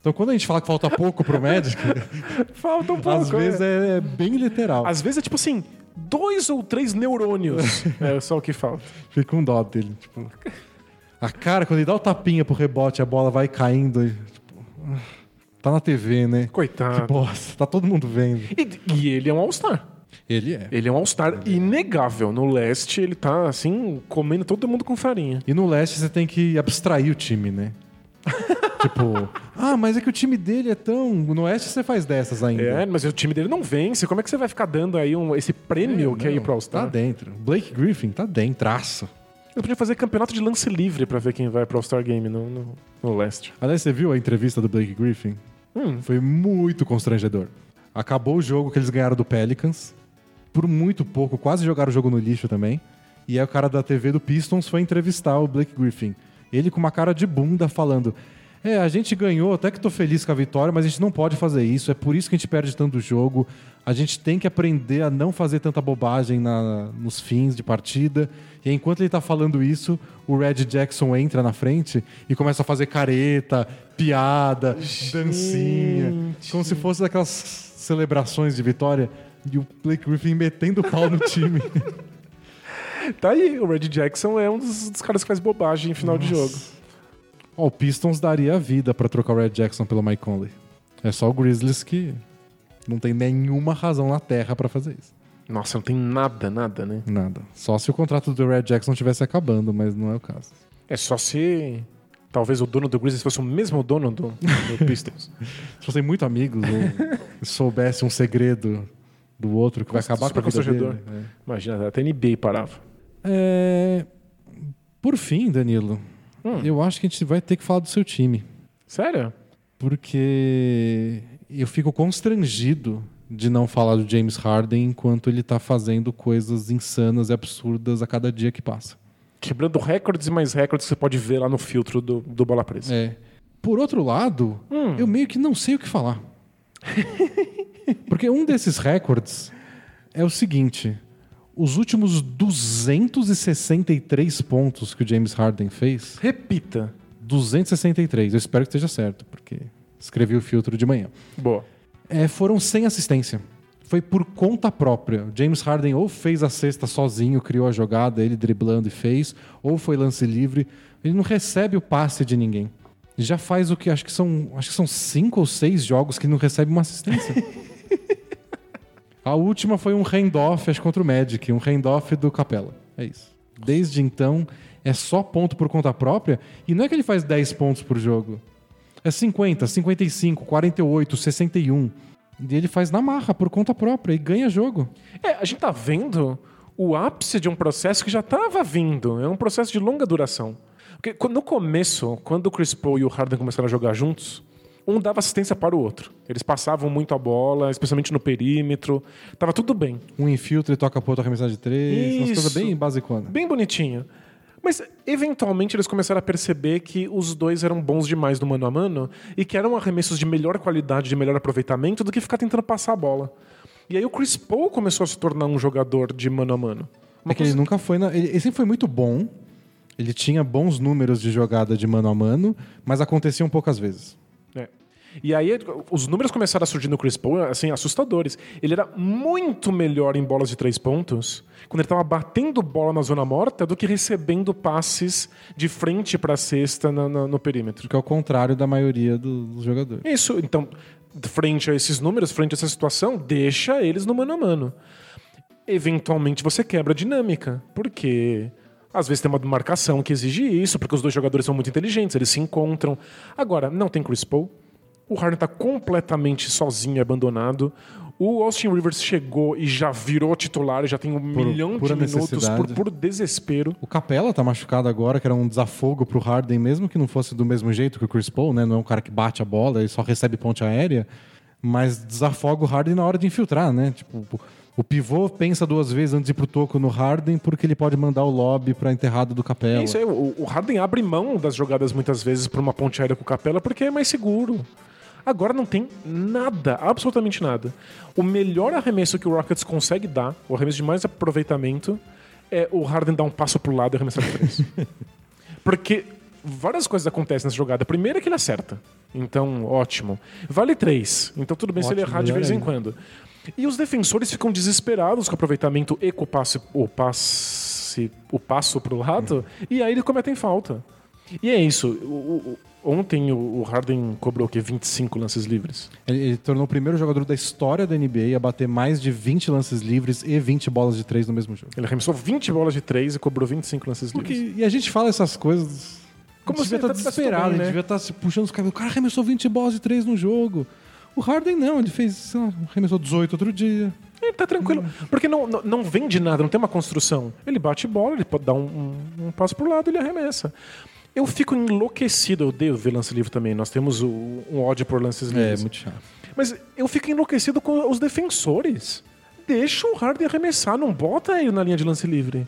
Então quando a gente fala que falta pouco pro Magic, [laughs] Falta um pouco. às vezes é, é bem literal. Às vezes é tipo assim, dois ou três neurônios. [laughs] é só o que falta. Fica um dó dele. Tipo, a cara, quando ele dá o tapinha pro rebote, a bola vai caindo. E, tipo, tá na TV, né? Coitado. Que bosta. Tá todo mundo vendo. E, e ele é um All-Star. Ele é. Ele é um All-Star inegável. No leste, ele tá assim, comendo todo mundo com farinha. E no leste você tem que abstrair o time, né? [laughs] tipo, [laughs] ah, mas é que o time dele é tão. No oeste você faz dessas ainda. É, mas o time dele não vence. Como é que você vai ficar dando aí um, esse prêmio que é ir pro Tá All-Star? dentro. Blake Griffin tá dentro, traço. Eu podia fazer campeonato de lance livre pra ver quem vai pro All-Star Game no, no, no leste. Aliás, você viu a entrevista do Blake Griffin? Hum, Foi muito constrangedor. Acabou o jogo que eles ganharam do Pelicans. Por muito pouco, quase jogaram o jogo no lixo também. E aí o cara da TV do Pistons foi entrevistar o Blake Griffin. Ele com uma cara de bunda falando: É, a gente ganhou, até que tô feliz com a vitória, mas a gente não pode fazer isso. É por isso que a gente perde tanto jogo. A gente tem que aprender a não fazer tanta bobagem na- nos fins de partida. E enquanto ele tá falando isso, o Red Jackson entra na frente e começa a fazer careta, piada, dancinha. Como se fosse aquelas celebrações de vitória. E o Blake Griffin metendo o pau no time. [laughs] Tá aí, o Red Jackson é um dos, dos caras que faz bobagem em final de jogo. Ó, o Pistons daria a vida pra trocar o Red Jackson pelo Mike Conley. É só o Grizzlies que não tem nenhuma razão na Terra pra fazer isso. Nossa, não tem nada, nada, né? Nada. Só se o contrato do Red Jackson estivesse acabando, mas não é o caso. É só se talvez o dono do Grizzlies fosse o mesmo dono do, do [laughs] Pistons. Se fossem muito amigos ou [laughs] soubesse um segredo do outro que vai acabar com a vida dele. é. Imagina, até NBA parava. É, Por fim, Danilo, Hum. eu acho que a gente vai ter que falar do seu time. Sério? Porque eu fico constrangido de não falar do James Harden enquanto ele tá fazendo coisas insanas e absurdas a cada dia que passa. Quebrando recordes e mais recordes que você pode ver lá no filtro do, do Bola Presa. É. Por outro lado, Hum. eu meio que não sei o que falar. [laughs] Porque um desses recordes é o seguinte: os últimos 263 pontos que o James Harden fez, Repita. 263, eu espero que esteja certo, porque escrevi o filtro de manhã. Boa. É, foram sem assistência. Foi por conta própria. O James Harden ou fez a cesta sozinho, criou a jogada, ele driblando e fez, ou foi lance livre. Ele não recebe o passe de ninguém. Já faz o que acho que são, acho que são cinco ou seis jogos que não recebe uma assistência. [laughs] a última foi um handoff, acho contra o Magic, um handoff do Capela. É isso. Desde então é só ponto por conta própria e não é que ele faz 10 pontos por jogo. É 50, 55, 48, 61. E ele faz na marra, por conta própria, e ganha jogo. É, a gente tá vendo o ápice de um processo que já estava vindo. É um processo de longa duração. Porque no começo, quando o Chris Paul e o Harden começaram a jogar juntos, um dava assistência para o outro. Eles passavam muito a bola, especialmente no perímetro. Tava tudo bem. Um infiltra e toca pro outro arremessar de três. Umas Isso. coisas bem basicona. Bem bonitinho. Mas, eventualmente, eles começaram a perceber que os dois eram bons demais no mano a mano e que eram arremessos de melhor qualidade, de melhor aproveitamento do que ficar tentando passar a bola. E aí o Chris Paul começou a se tornar um jogador de mano a mano. Uma É que ele coisa- nunca foi. Na... Ele, ele sempre foi muito bom. Ele tinha bons números de jogada de mano a mano, mas aconteciam poucas vezes. E aí os números começaram a surgir no Chris Paul, assim, assustadores. Ele era muito melhor em bolas de três pontos quando ele estava batendo bola na zona morta do que recebendo passes de frente para a cesta na- na- no perímetro. Que é o contrário da maioria do- dos jogadores. Isso, então, frente a esses números, frente a essa situação, deixa eles no mano a mano. Eventualmente você quebra a dinâmica, porque às vezes tem uma marcação que exige isso, porque os dois jogadores são muito inteligentes, eles se encontram. Agora, não tem Chris Paul. O Harden tá completamente sozinho, abandonado. O Austin Rivers chegou e já virou titular, e já tem um milhão de minutos por puro desespero. O Capela tá machucado agora, que era um desafogo pro Harden, mesmo que não fosse do mesmo jeito que o Chris Paul, né? Não é um cara que bate a bola e só recebe ponte aérea, mas desafoga o Harden na hora de infiltrar, né? Tipo, o- pivô pensa duas vezes antes de ir pro toco no Harden, porque ele pode mandar o lobby pra enterrada do Capela. Isso aí, o, o Harden abre mão das jogadas muitas vezes por uma ponte aérea com o Capela porque é mais seguro. Agora não tem nada, absolutamente nada. O melhor arremesso que o Rockets consegue dar, o arremesso de mais aproveitamento, é o Harden dar um passo pro lado e arremessar de três. [laughs] porque várias coisas acontecem nessa jogada. Primeiro é que ele acerta. Então, ótimo. Vale três. Então, tudo bem se ele Ótimo, errar de vez em quando. E os defensores ficam desesperados com o aproveitamento e com o passe, o passe, o passo pro lado, e aí eles cometem falta. E é isso. O- o- ontem o Harden cobrou o quê? 25 lances livres. Ele, ele tornou o primeiro jogador da história da NBA a bater mais de 20 lances livres e 20 bolas de três no mesmo jogo. Ele arremessou 20 bolas de 3 e cobrou 25 lances Porque, livres. e a gente fala essas coisas. Como Como se devia estar tá- tá desesperado, bem, né? devia estar se puxando os cabelos. O cara arremessou 20 bolas de três no jogo. O Harden não, ele fez, sei lá, arremessou 18 outro dia. Ele tá tranquilo. Porque não, não, não vem de nada, não tem uma construção. Ele bate bola, ele pode dar um, um, um passo pro lado e ele arremessa. Eu fico enlouquecido, eu odeio ver lance livre também. Nós temos o, um ódio por lances livres. É, muito chato. Mas eu fico enlouquecido com os defensores. Deixa o Harden arremessar, não bota ele na linha de lance livre.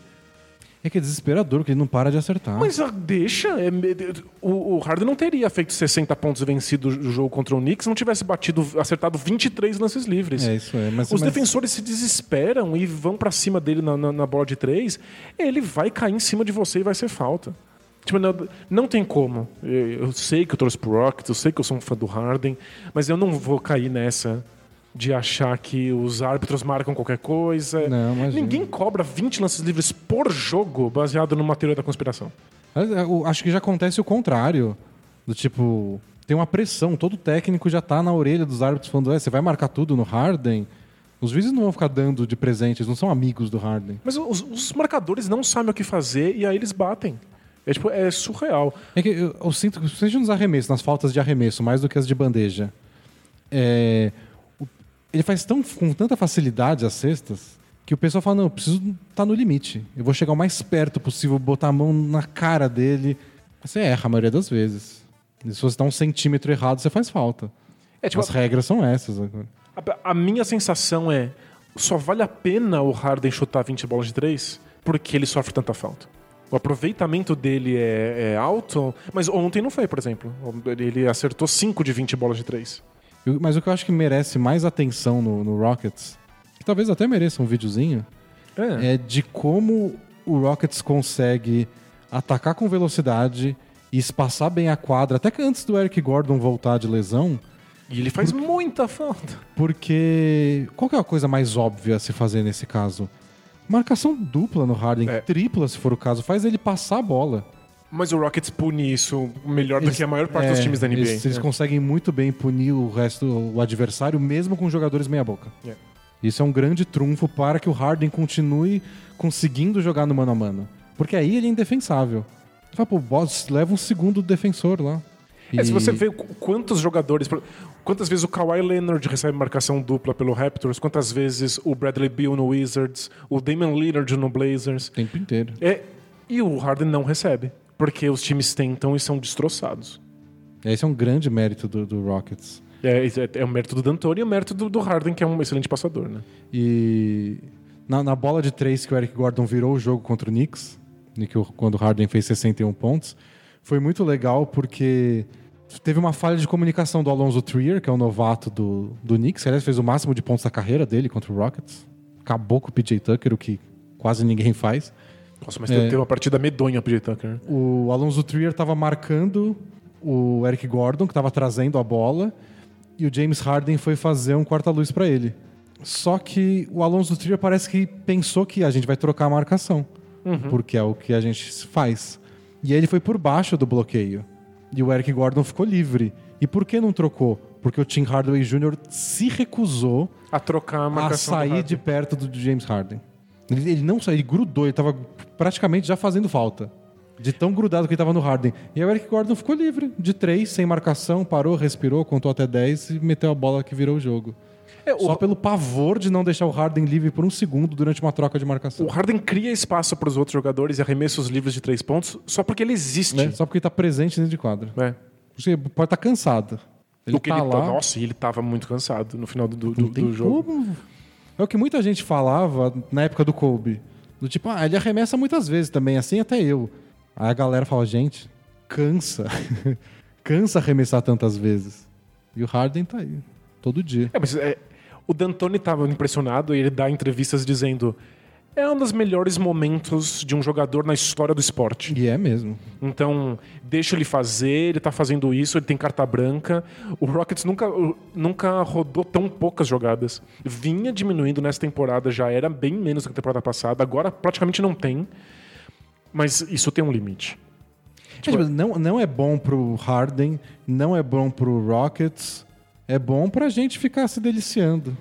É que é desesperador, porque ele não para de acertar. Mas ah, deixa. é, o, o Harden não teria feito 60 pontos e vencido o jogo contra o Knicks se não tivesse batido, acertado 23 lances livres. É, isso é. Mas, Os mas- defensores se desesperam e vão pra cima dele na, na, na bola de três, ele vai cair em cima de você e vai ser falta. Tipo, não, não tem como. Eu, eu sei que eu torço pro Rockets, eu sei que eu sou um fã do Harden, mas eu não vou cair nessa de achar que os árbitros marcam qualquer coisa. Não. Ninguém cobra 20 lances livres por jogo baseado numa teoria da conspiração. Eu acho que já acontece o contrário. Do tipo, tem uma pressão, todo técnico já tá na orelha dos árbitros falando: "É, você vai marcar tudo no Harden? Os juízes não vão ficar dando de presentes, não são amigos do Harden. Mas os, os marcadores não sabem o que fazer e aí eles batem. É, tipo, é surreal. É que eu, eu sinto que, seja nos arremessos, nas faltas de arremesso, mais do que as de bandeja, é, ele faz tão, com tanta facilidade as cestas que o pessoal fala: não, eu preciso estar no limite. Eu vou chegar o mais perto possível, botar a mão na cara dele. Você erra a maioria das vezes. E se você dá um centímetro errado, você faz falta. É tipo, As regras são essas. A, a minha sensação é: só vale a pena o Harden chutar 20 bolas de três porque ele sofre tanta falta. O aproveitamento dele é, é alto, mas ontem não foi, por exemplo. Ele acertou 5 de 20 bolas de três. Eu- Mas o que eu acho que merece mais atenção no, no Rockets, que talvez até mereça um videozinho, É. é de como o Rockets consegue atacar com velocidade e espaçar bem a quadra, até que antes do Eric Gordon voltar de lesão, E ele faz muita falta. porque qual que é a coisa mais óbvia a se fazer nesse caso? Marcação dupla no Harden, É. tripla se for o caso, faz ele passar a bola. Mas o Rockets pune isso melhor do Eles- que a maior parte é, dos times da NBA. Eles, eles É. conseguem muito bem punir o resto, o adversário, mesmo com jogadores meia-boca. É. Isso é um grande trunfo para que o Harden continue conseguindo jogar no mano a mano. Porque aí ele é indefensável. Fala, pô, o boss leva um segundo defensor lá. É, se E- você vê qu- quantos jogadores. Quantas vezes o Kawhi Leonard recebe marcação dupla pelo Raptors, quantas vezes o Bradley Beal no Wizards, o Damian Lillard no Blazers. O tempo inteiro. É, e o Harden não recebe, porque os times tentam e são destroçados. Esse é um grande mérito do, do Rockets. É, é, é o mérito do D'Antoni e o mérito do, do Harden, que é um excelente passador, né? E na, na bola de três que o Eric Gordon virou o jogo contra o Knicks, e quando o Harden fez 61 pontos, foi muito legal porque teve uma falha de comunicação do Alonso Trier, que é o novato do, do Knicks, que aliás fez o máximo de pontos da carreira dele contra o Rockets. Acabou com o PJ Tucker, o que quase ninguém faz. Nossa, mas É. teve uma partida medonha pro J. Tucker. O Alonso Trier estava marcando o Eric Gordon, que estava trazendo a bola, e o James Harden foi fazer um quarta-luz para ele. Só que o Alonso Trier parece que pensou que a gente vai trocar a marcação, porque é o que a gente faz. E aí ele foi por baixo do bloqueio. E o Eric Gordon ficou livre. E por que não trocou? Porque o Tim Hardaway Jr. se recusou A trocar a a sair de perto do James Harden. Ele, ele não saiu, ele grudou, ele tava praticamente já fazendo falta. De tão grudado que ele tava no Harden. E o Eric Gordon ficou livre, de três, sem marcação, parou, respirou, contou até 10 e meteu a bola que virou o jogo. É, o, Só pelo pavor de não deixar o Harden livre por um segundo durante uma troca de marcação. o Harden cria espaço para os outros jogadores e arremessos livres de três pontos só porque ele existe. Né? Só porque ele tá presente dentro de quadra. É. Você pode estar cansado. Ele O que tá ele lá. Nossa, e ele tava muito cansado no final do, do, tem do jogo. como. É o que muita gente falava na época do Kobe. Do tipo, ah, ele arremessa muitas vezes também, assim até eu. Aí a galera fala, gente, cansa. [laughs] cansa arremessar tantas vezes. E o Harden tá aí, todo dia. É, mas é, o D'Antoni tava impressionado e ele dá entrevistas dizendo é um dos melhores momentos de um jogador na história do esporte. E é mesmo. Então, deixa ele fazer, ele tá fazendo isso, ele tem carta branca. O Rockets nunca, nunca rodou tão poucas jogadas. Vinha diminuindo nessa temporada, já era bem menos do que a temporada passada, agora praticamente não tem. Mas isso tem um limite. É, tipo, não, não é bom pro Harden, não é bom pro Rockets, é bom pra gente ficar se deliciando.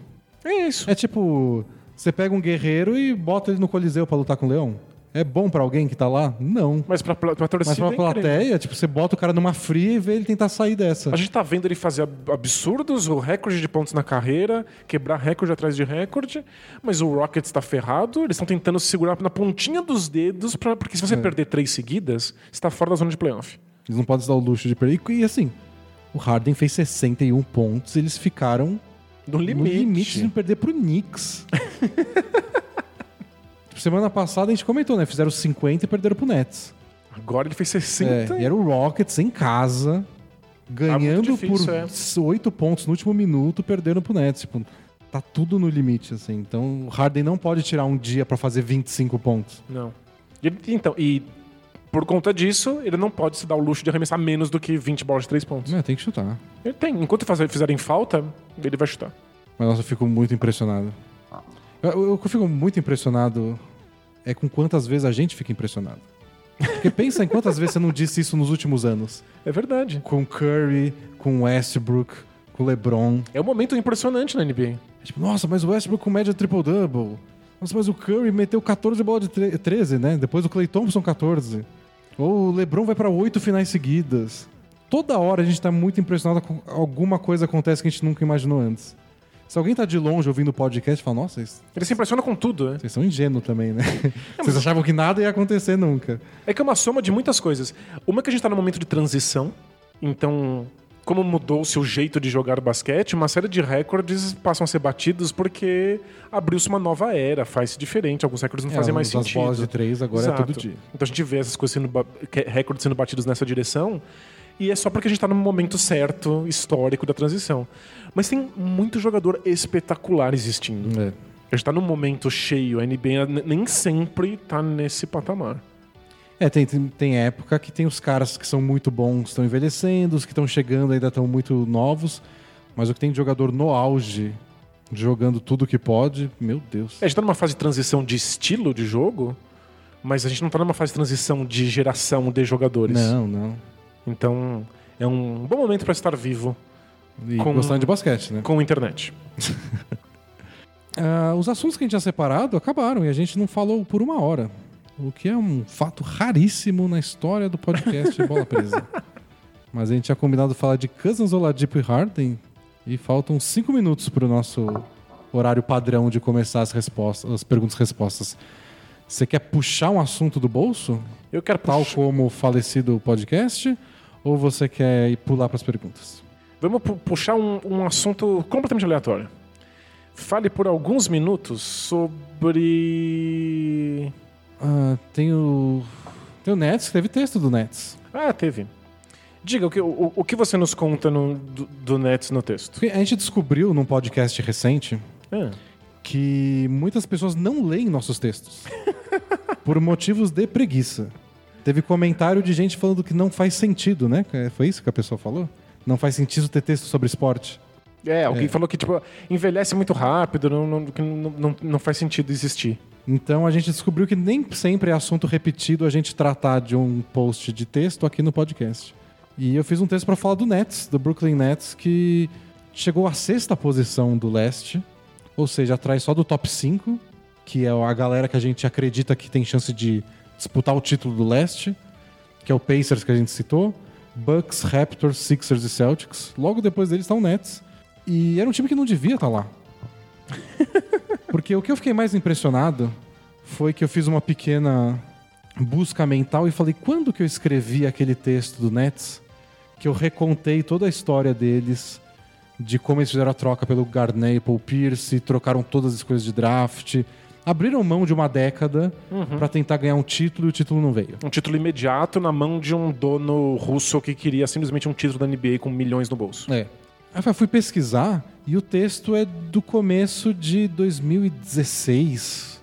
É isso. É tipo, você pega um guerreiro e bota ele no Coliseu pra lutar com o leão. É bom pra alguém que tá lá? Não. Mas pra, pra, pra torcida Mas pra é incrível. plateia, tipo, você bota o cara numa fria e vê ele tentar sair dessa. A gente tá vendo ele fazer ab- absurdos, o recorde de pontos na carreira, quebrar recorde atrás de recorde, mas o Rockets tá ferrado, eles estão tentando se segurar na pontinha dos dedos, pra, porque se você É. perder três seguidas, você tá fora da zona de playoff. Eles não podem se dar o luxo de perder. E assim, o Harden fez 61 pontos, eles ficaram No no limite. limite de perder pro Knicks. [laughs] Semana passada a gente comentou, né? Fizeram 50 e perderam pro Nets. Agora ele fez 60. É, e era o Rockets em casa, ganhando difícil, por é. 8 pontos no último minuto, perderam pro Nets. Tipo, tá tudo no limite, assim. Então o Harden não pode tirar um dia pra fazer 25 pontos. Não. Então, e por conta disso, ele não pode se dar o luxo de arremessar menos do que 20 bolas de 3 pontos. É, tem que chutar. Ele tem. Enquanto fazer- fizerem falta, ele vai chutar. Mas nossa, eu fico muito impressionado. Eu- O que eu fico muito impressionado é com quantas vezes a gente fica impressionado. Porque pensa em quantas vezes você não disse isso nos últimos anos. É verdade. Com Curry, com Westbrook, com LeBron. É um momento impressionante na NBA. É Tipo, nossa, mas o Westbrook com média triple-double. Nossa, mas o Curry meteu 14 bola de tre- 13, né? Depois o Clay Thompson 14. Ou o LeBron vai pra oito finais seguidas. Toda hora a gente tá muito impressionado com alguma coisa acontece que a gente nunca imaginou antes. Se alguém tá de longe ouvindo o podcast, fala, nossa, vocês Ele se impressiona com tudo, né? vocês são ingênuos também, né? [laughs] Vocês achavam que nada ia acontecer nunca. É que é uma soma de muitas coisas. Uma é que a gente tá num momento de transição, então, como mudou-se o jeito de jogar basquete, uma série de recordes passam a ser batidos porque abriu-se uma nova era, faz diferente, alguns recordes não fazem mais as sentido. bolas de três agora Exato. é todo dia. Então a gente vê essas coisas sendo recordes sendo batidos nessa direção. E é só porque a gente tá no momento certo, histórico da transição. Mas tem muito jogador espetacular existindo. É. A gente tá num momento cheio, a NBA nem sempre tá nesse patamar. É, tem, tem, tem época que tem os caras que são muito bons, estão envelhecendo, os que estão chegando ainda estão muito novos. Mas o que tem de jogador no auge, jogando tudo que pode, meu Deus. É, A gente tá numa fase de transição de estilo de jogo, mas a gente não tá numa fase de transição de geração de jogadores. Não, não. Então é um bom momento para estar vivo E Com- gostando de basquete, né? com internet. [laughs] Ah, os assuntos que a gente tinha separado acabaram e a gente não falou por uma hora. O que é um fato raríssimo na história do podcast Bola Presa. [laughs] Mas a gente tinha combinado falar de Cousins, Oladipo e Harden e faltam cinco minutos para o nosso horário padrão de começar as respostas, as perguntas e respostas. Você quer puxar um assunto do bolso, Eu quero tal puxar- como o falecido podcast, ou você quer ir pular para as perguntas? Vamos pu- puxar um, um assunto completamente aleatório. Fale por alguns minutos sobre. Ah, tem o tem o Nets, teve texto do Nets. Ah, teve. Diga, o que, o, o que você nos conta no- do, do Nets no texto? A gente descobriu num podcast recente Ah, que muitas pessoas não leem nossos textos [laughs] por motivos de preguiça. Teve comentário de gente falando que não faz sentido, né? É, Foi isso que a pessoa falou? Não faz sentido ter texto sobre esporte. É, alguém falou que tipo, envelhece muito rápido, não, não, não, não faz sentido existir. Então a gente descobriu que nem sempre é assunto repetido a gente tratar de um post de texto aqui no podcast. E eu fiz um texto para falar do Nets, do Brooklyn Nets, que chegou à sexta posição do leste, ou seja, atrás só do top 5, que é a galera que a gente acredita que tem chance de disputar o título do leste, que é o Pacers que a gente citou, Bucks, Raptors, Sixers e Celtics. Logo depois deles está o Nets. E era um time que não devia estar lá. [laughs] Porque o que eu fiquei mais impressionado foi que eu fiz uma pequena busca mental e falei, quando que eu escrevi aquele texto do Nets, que eu recontei toda a história deles, de como eles fizeram a troca pelo Garnett e Paul Pierce, trocaram todas as coisas de draft, abriram mão de uma década pra tentar ganhar um título e o título não veio. Um título imediato na mão de um dono russo que queria simplesmente um título da NBA com milhões no bolso. É. Eu fui pesquisar e o texto é do começo de 2016.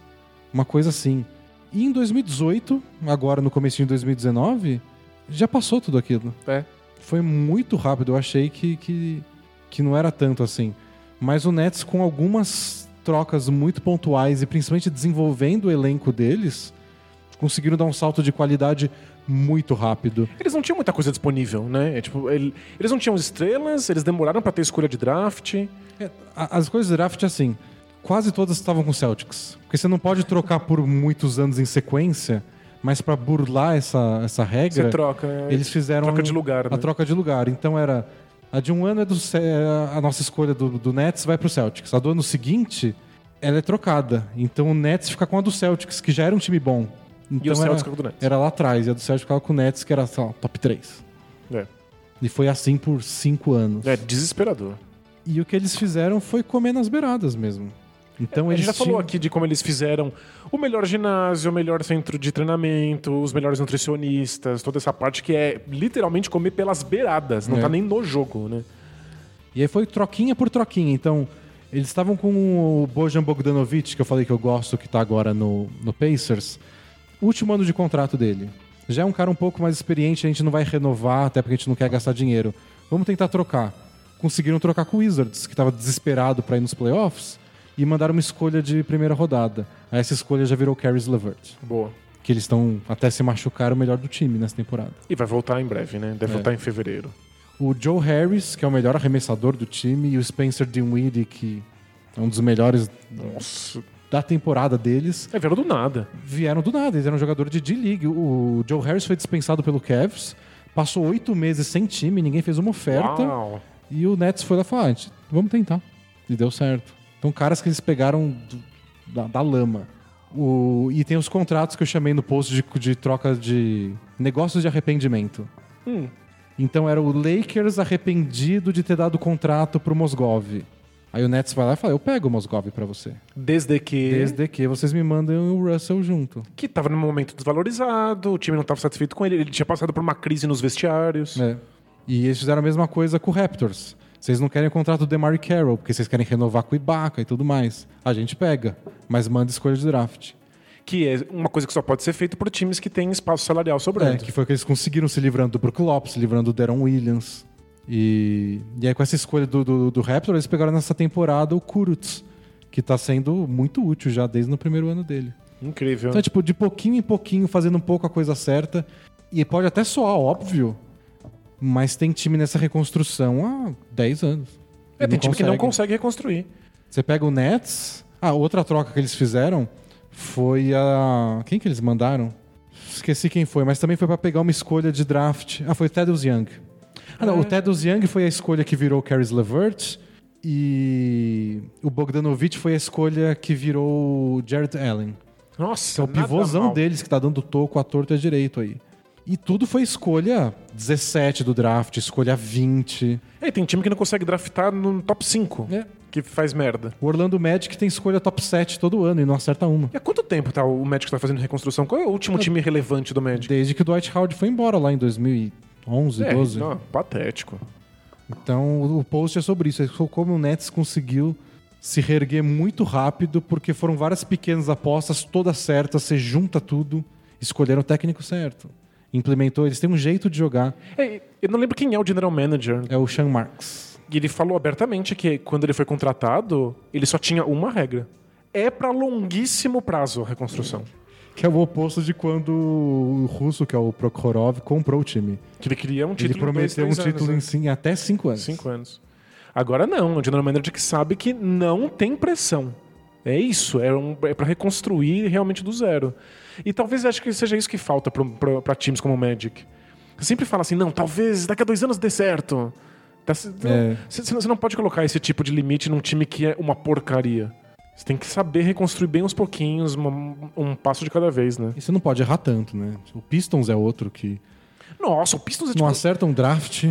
Uma coisa assim. E em 2018, agora no começo de 2019, já passou tudo aquilo. É. Foi muito rápido. Eu achei que, que, que não era tanto assim. Mas o Nets, com algumas trocas muito pontuais e principalmente desenvolvendo o elenco deles, conseguiram dar um salto de qualidade muito rápido. Eles não tinham muita coisa disponível, né? É, tipo, ele- eles não tinham estrelas, eles demoraram pra ter escolha de draft. É, a- As coisas do draft, assim, quase todas estavam com Celtics. Porque você não pode trocar por muitos anos em sequência, mas pra burlar essa, essa regra, Você troca. né? eles fizeram Troca de lugar, a né? troca de lugar. Então era a de um ano é do Ce- a nossa escolha do, do Nets vai pro Celtics. A do ano seguinte ela é trocada. Então o Nets fica com a do Celtics, que já era um time bom. Então E o Celtics era, com o Nets. era lá atrás, e a do Celtics ficava com o Nets, que era sei lá, top 3. É. E foi assim por cinco anos. É desesperador. E o que eles fizeram foi comer nas beiradas mesmo. Então a eles gente já falou tinham- aqui de como eles fizeram o melhor ginásio, o melhor centro de treinamento, os melhores nutricionistas, toda essa parte que é literalmente comer pelas beiradas, não É. tá nem no jogo, né? E aí foi troquinha por troquinha. Então, eles estavam com o Bojan Bogdanovic, que eu falei que eu gosto, que tá agora no, no Pacers. Último ano de contrato dele. Já é um cara um pouco mais experiente, a gente não vai renovar, até porque a gente não quer gastar dinheiro. Vamos tentar trocar. Conseguiram trocar com o Wizards, que estava desesperado para ir nos playoffs, e mandaram uma escolha de primeira rodada. Aí essa escolha já virou Caris LeVert, Boa. que eles estão até se machucar o melhor do time nessa temporada. E vai voltar em breve, né? Deve É. voltar em fevereiro. O Joe Harris, que é o melhor arremessador do time, e o Spencer Dinwiddie, que é um dos melhores Nossa. Da temporada deles, É, vieram do nada. vieram do nada. Eles eram jogador de D-League. O Joe Harris foi dispensado pelo Cavs, passou oito meses sem time, ninguém fez uma oferta, Uau. e o Nets foi lá e falou: ah, vamos tentar. E deu certo. Então, caras que eles pegaram do- da, da lama. O- e tem os contratos que eu chamei no post de, de troca de negócios de arrependimento. Hum. Então era o Lakers arrependido de ter dado contrato pro Mosgov. Aí o Nets vai lá e fala: Eu pego o Mosgov pra você. Desde que. Desde que vocês me mandem o Russell junto. Que tava num momento desvalorizado, o time não tava satisfeito com ele, ele tinha passado por uma crise nos vestiários. É. E eles fizeram a mesma coisa com o Raptors. Vocês não querem o contrato do DeMar Carroll, porque vocês querem renovar com o Ibaka e tudo mais. A gente pega, mas manda escolha de draft. Que é uma coisa que só pode ser feita por times que têm espaço salarial É, sobrando. que foi o que eles conseguiram se livrando do Brook Lopes, se livrando do Deron Williams. E, e aí com essa escolha do, do, do Raptor, eles pegaram nessa temporada o Kurutz, que tá sendo muito útil já desde o primeiro ano dele. Incrível. Então é tipo, de pouquinho em pouquinho, fazendo um pouco a coisa certa. E pode até soar óbvio, mas tem time nessa reconstrução há 10 anos. É, tem time que não consegue. consegue reconstruir. Você pega o Nets. Ah, outra troca que eles fizeram foi a. Quem que eles mandaram? Esqueci quem foi, mas também foi pra pegar uma escolha de draft. Ah, foi Thaddeus Young. Ah, não, o Thaddeus Young foi a escolha que virou o Caris LeVert. E o Bogdanovich foi a escolha que virou o Jared Allen. Nossa, Que é o pivôzão mal. deles que tá dando toco à torta e à direito aí. E tudo foi escolha 17 do draft, escolha 20. É, tem time que não consegue draftar no top 5, É. que faz merda. O Orlando Magic tem escolha top 7 todo ano e não acerta uma. E há quanto tempo tá o Magic tá fazendo reconstrução? Qual é o último time relevante do Magic? Desde que o Dwight Howard foi embora lá em 2011, É, 12. não, patético. Então o post é sobre isso. É como o Nets conseguiu se reerguer muito rápido, porque foram várias pequenas apostas, todas certas, você junta tudo, escolheram o técnico certo. Implementou, eles têm um jeito de jogar. É, eu não lembro quem é o general manager. É o Sean Marks. E ele falou abertamente que quando ele foi contratado, ele só tinha uma regra. É pra longuíssimo prazo a reconstrução. Que é o oposto de quando o russo, que é o Prokhorov, comprou o time. Que ele queria um Ele título em dois, prometeu um três título em anos, sim, até cinco anos. né? Cinco anos. Agora não, o general manager que sabe que não tem pressão. É isso, é, um, é para reconstruir realmente do zero. E talvez acho que seja isso que falta para times como o Magic. Você sempre fala assim, não, talvez daqui a dois anos dê certo. Tá É. Você você não pode colocar esse tipo de limite num time que é uma porcaria. Você tem que saber reconstruir bem aos pouquinhos, uma- um passo de cada vez, né? E você não pode errar tanto, né? O Pistons é outro que Nossa, o Pistons é não tipo, acerta um draft.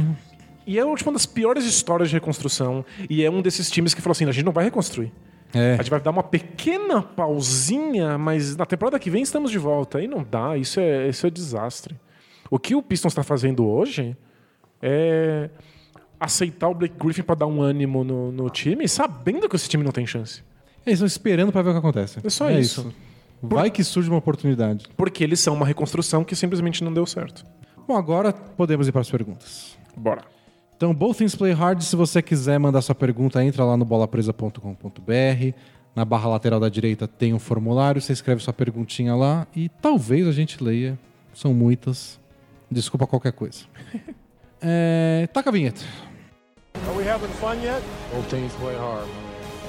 E é tipo, uma das piores histórias de reconstrução. E é um desses times que falou assim: a gente não vai reconstruir. É. A gente vai dar uma pequena pausinha, mas na temporada que vem estamos de volta. Aí não dá, isso é, isso é desastre. O que o Pistons está fazendo hoje é aceitar o Blake Griffin para dar um ânimo no, no time, sabendo que esse time não tem chance. Eles estão esperando pra ver o que acontece. É só isso. Vai que surge uma oportunidade. Porque eles são uma reconstrução que simplesmente não deu certo. Bom, agora podemos ir para as perguntas. Bora. Então, Both Things Play Hard, se você quiser mandar sua pergunta, entra lá no bolapresa.com.br. Na barra lateral da direita tem um formulário, você escreve sua perguntinha lá e talvez a gente leia. São muitas. Desculpa qualquer coisa. [laughs] É, taca a vinheta. Are we having fun yet? Both teams play hard, man.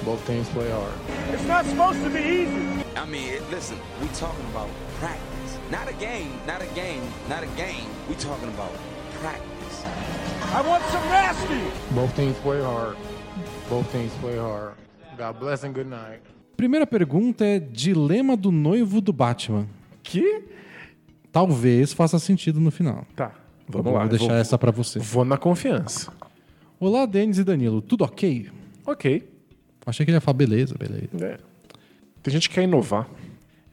Both teams play hard. It's not supposed to be easy. I mean, it- listen, we talking about practice. Not a game, not a game, not a game. We talking about practice. I want some nasty. Both teams play hard. Both teams play hard. God bless and good night. Primeira pergunta é Dilema do noivo do Batman. Que? Talvez faça sentido no final. Tá. Vamos Vou lá. deixar vou, essa pra você. vou na confiança. Olá, Denis e Danilo. Tudo ok? Ok. Achei que ele ia falar beleza, beleza. É. Tem gente que quer inovar.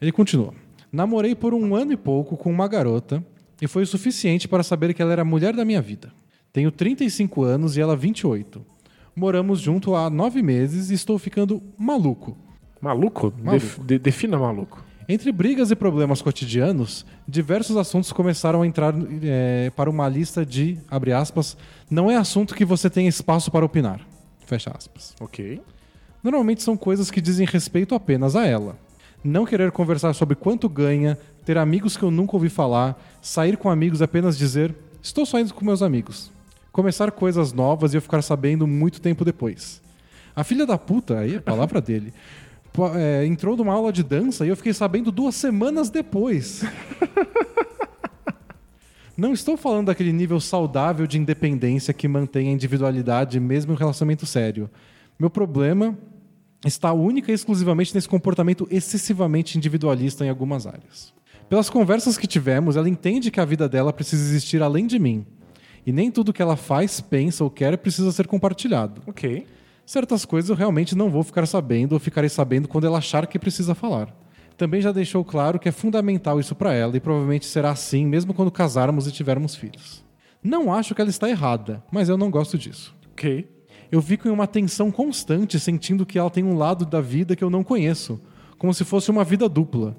Ele continua. Namorei por um ano e pouco com uma garota e foi o suficiente para saber que ela era a mulher da minha vida. Tenho 35 anos e ela 28. Moramos junto há nove meses e estou ficando maluco. Maluco? Def- de- defina maluco. Entre brigas e problemas cotidianos, diversos assuntos começaram a entrar eh, para uma lista de, abre aspas, não é assunto que você tenha espaço para opinar. Fecha aspas. Ok. Normalmente são coisas que dizem respeito apenas a ela. Não querer conversar sobre quanto ganha, ter amigos que eu nunca ouvi falar, sair com amigos e apenas dizer estou saindo com meus amigos. Começar coisas novas e eu ficar sabendo muito tempo depois. A filha da puta, aí é a palavra [laughs] dele, é, entrou numa aula de dança e eu fiquei sabendo duas semanas depois. [laughs] Não estou falando daquele nível saudável de independência que mantém a individualidade mesmo em um relacionamento sério. Meu problema está única e exclusivamente nesse comportamento excessivamente individualista em algumas áreas. Pelas conversas que tivemos, ela entende que a vida dela precisa existir além de mim. E nem tudo que ela faz, pensa ou quer precisa ser compartilhado. Ok. Certas coisas eu realmente não vou ficar sabendo ou ficarei sabendo quando ela achar que precisa falar. Também já deixou claro que é fundamental isso para ela e provavelmente será assim mesmo quando casarmos e tivermos filhos. Não acho que ela está errada, mas eu não gosto disso. Ok. Eu fico em uma tensão constante, sentindo que ela tem um lado da vida que eu não conheço, como se fosse uma vida dupla.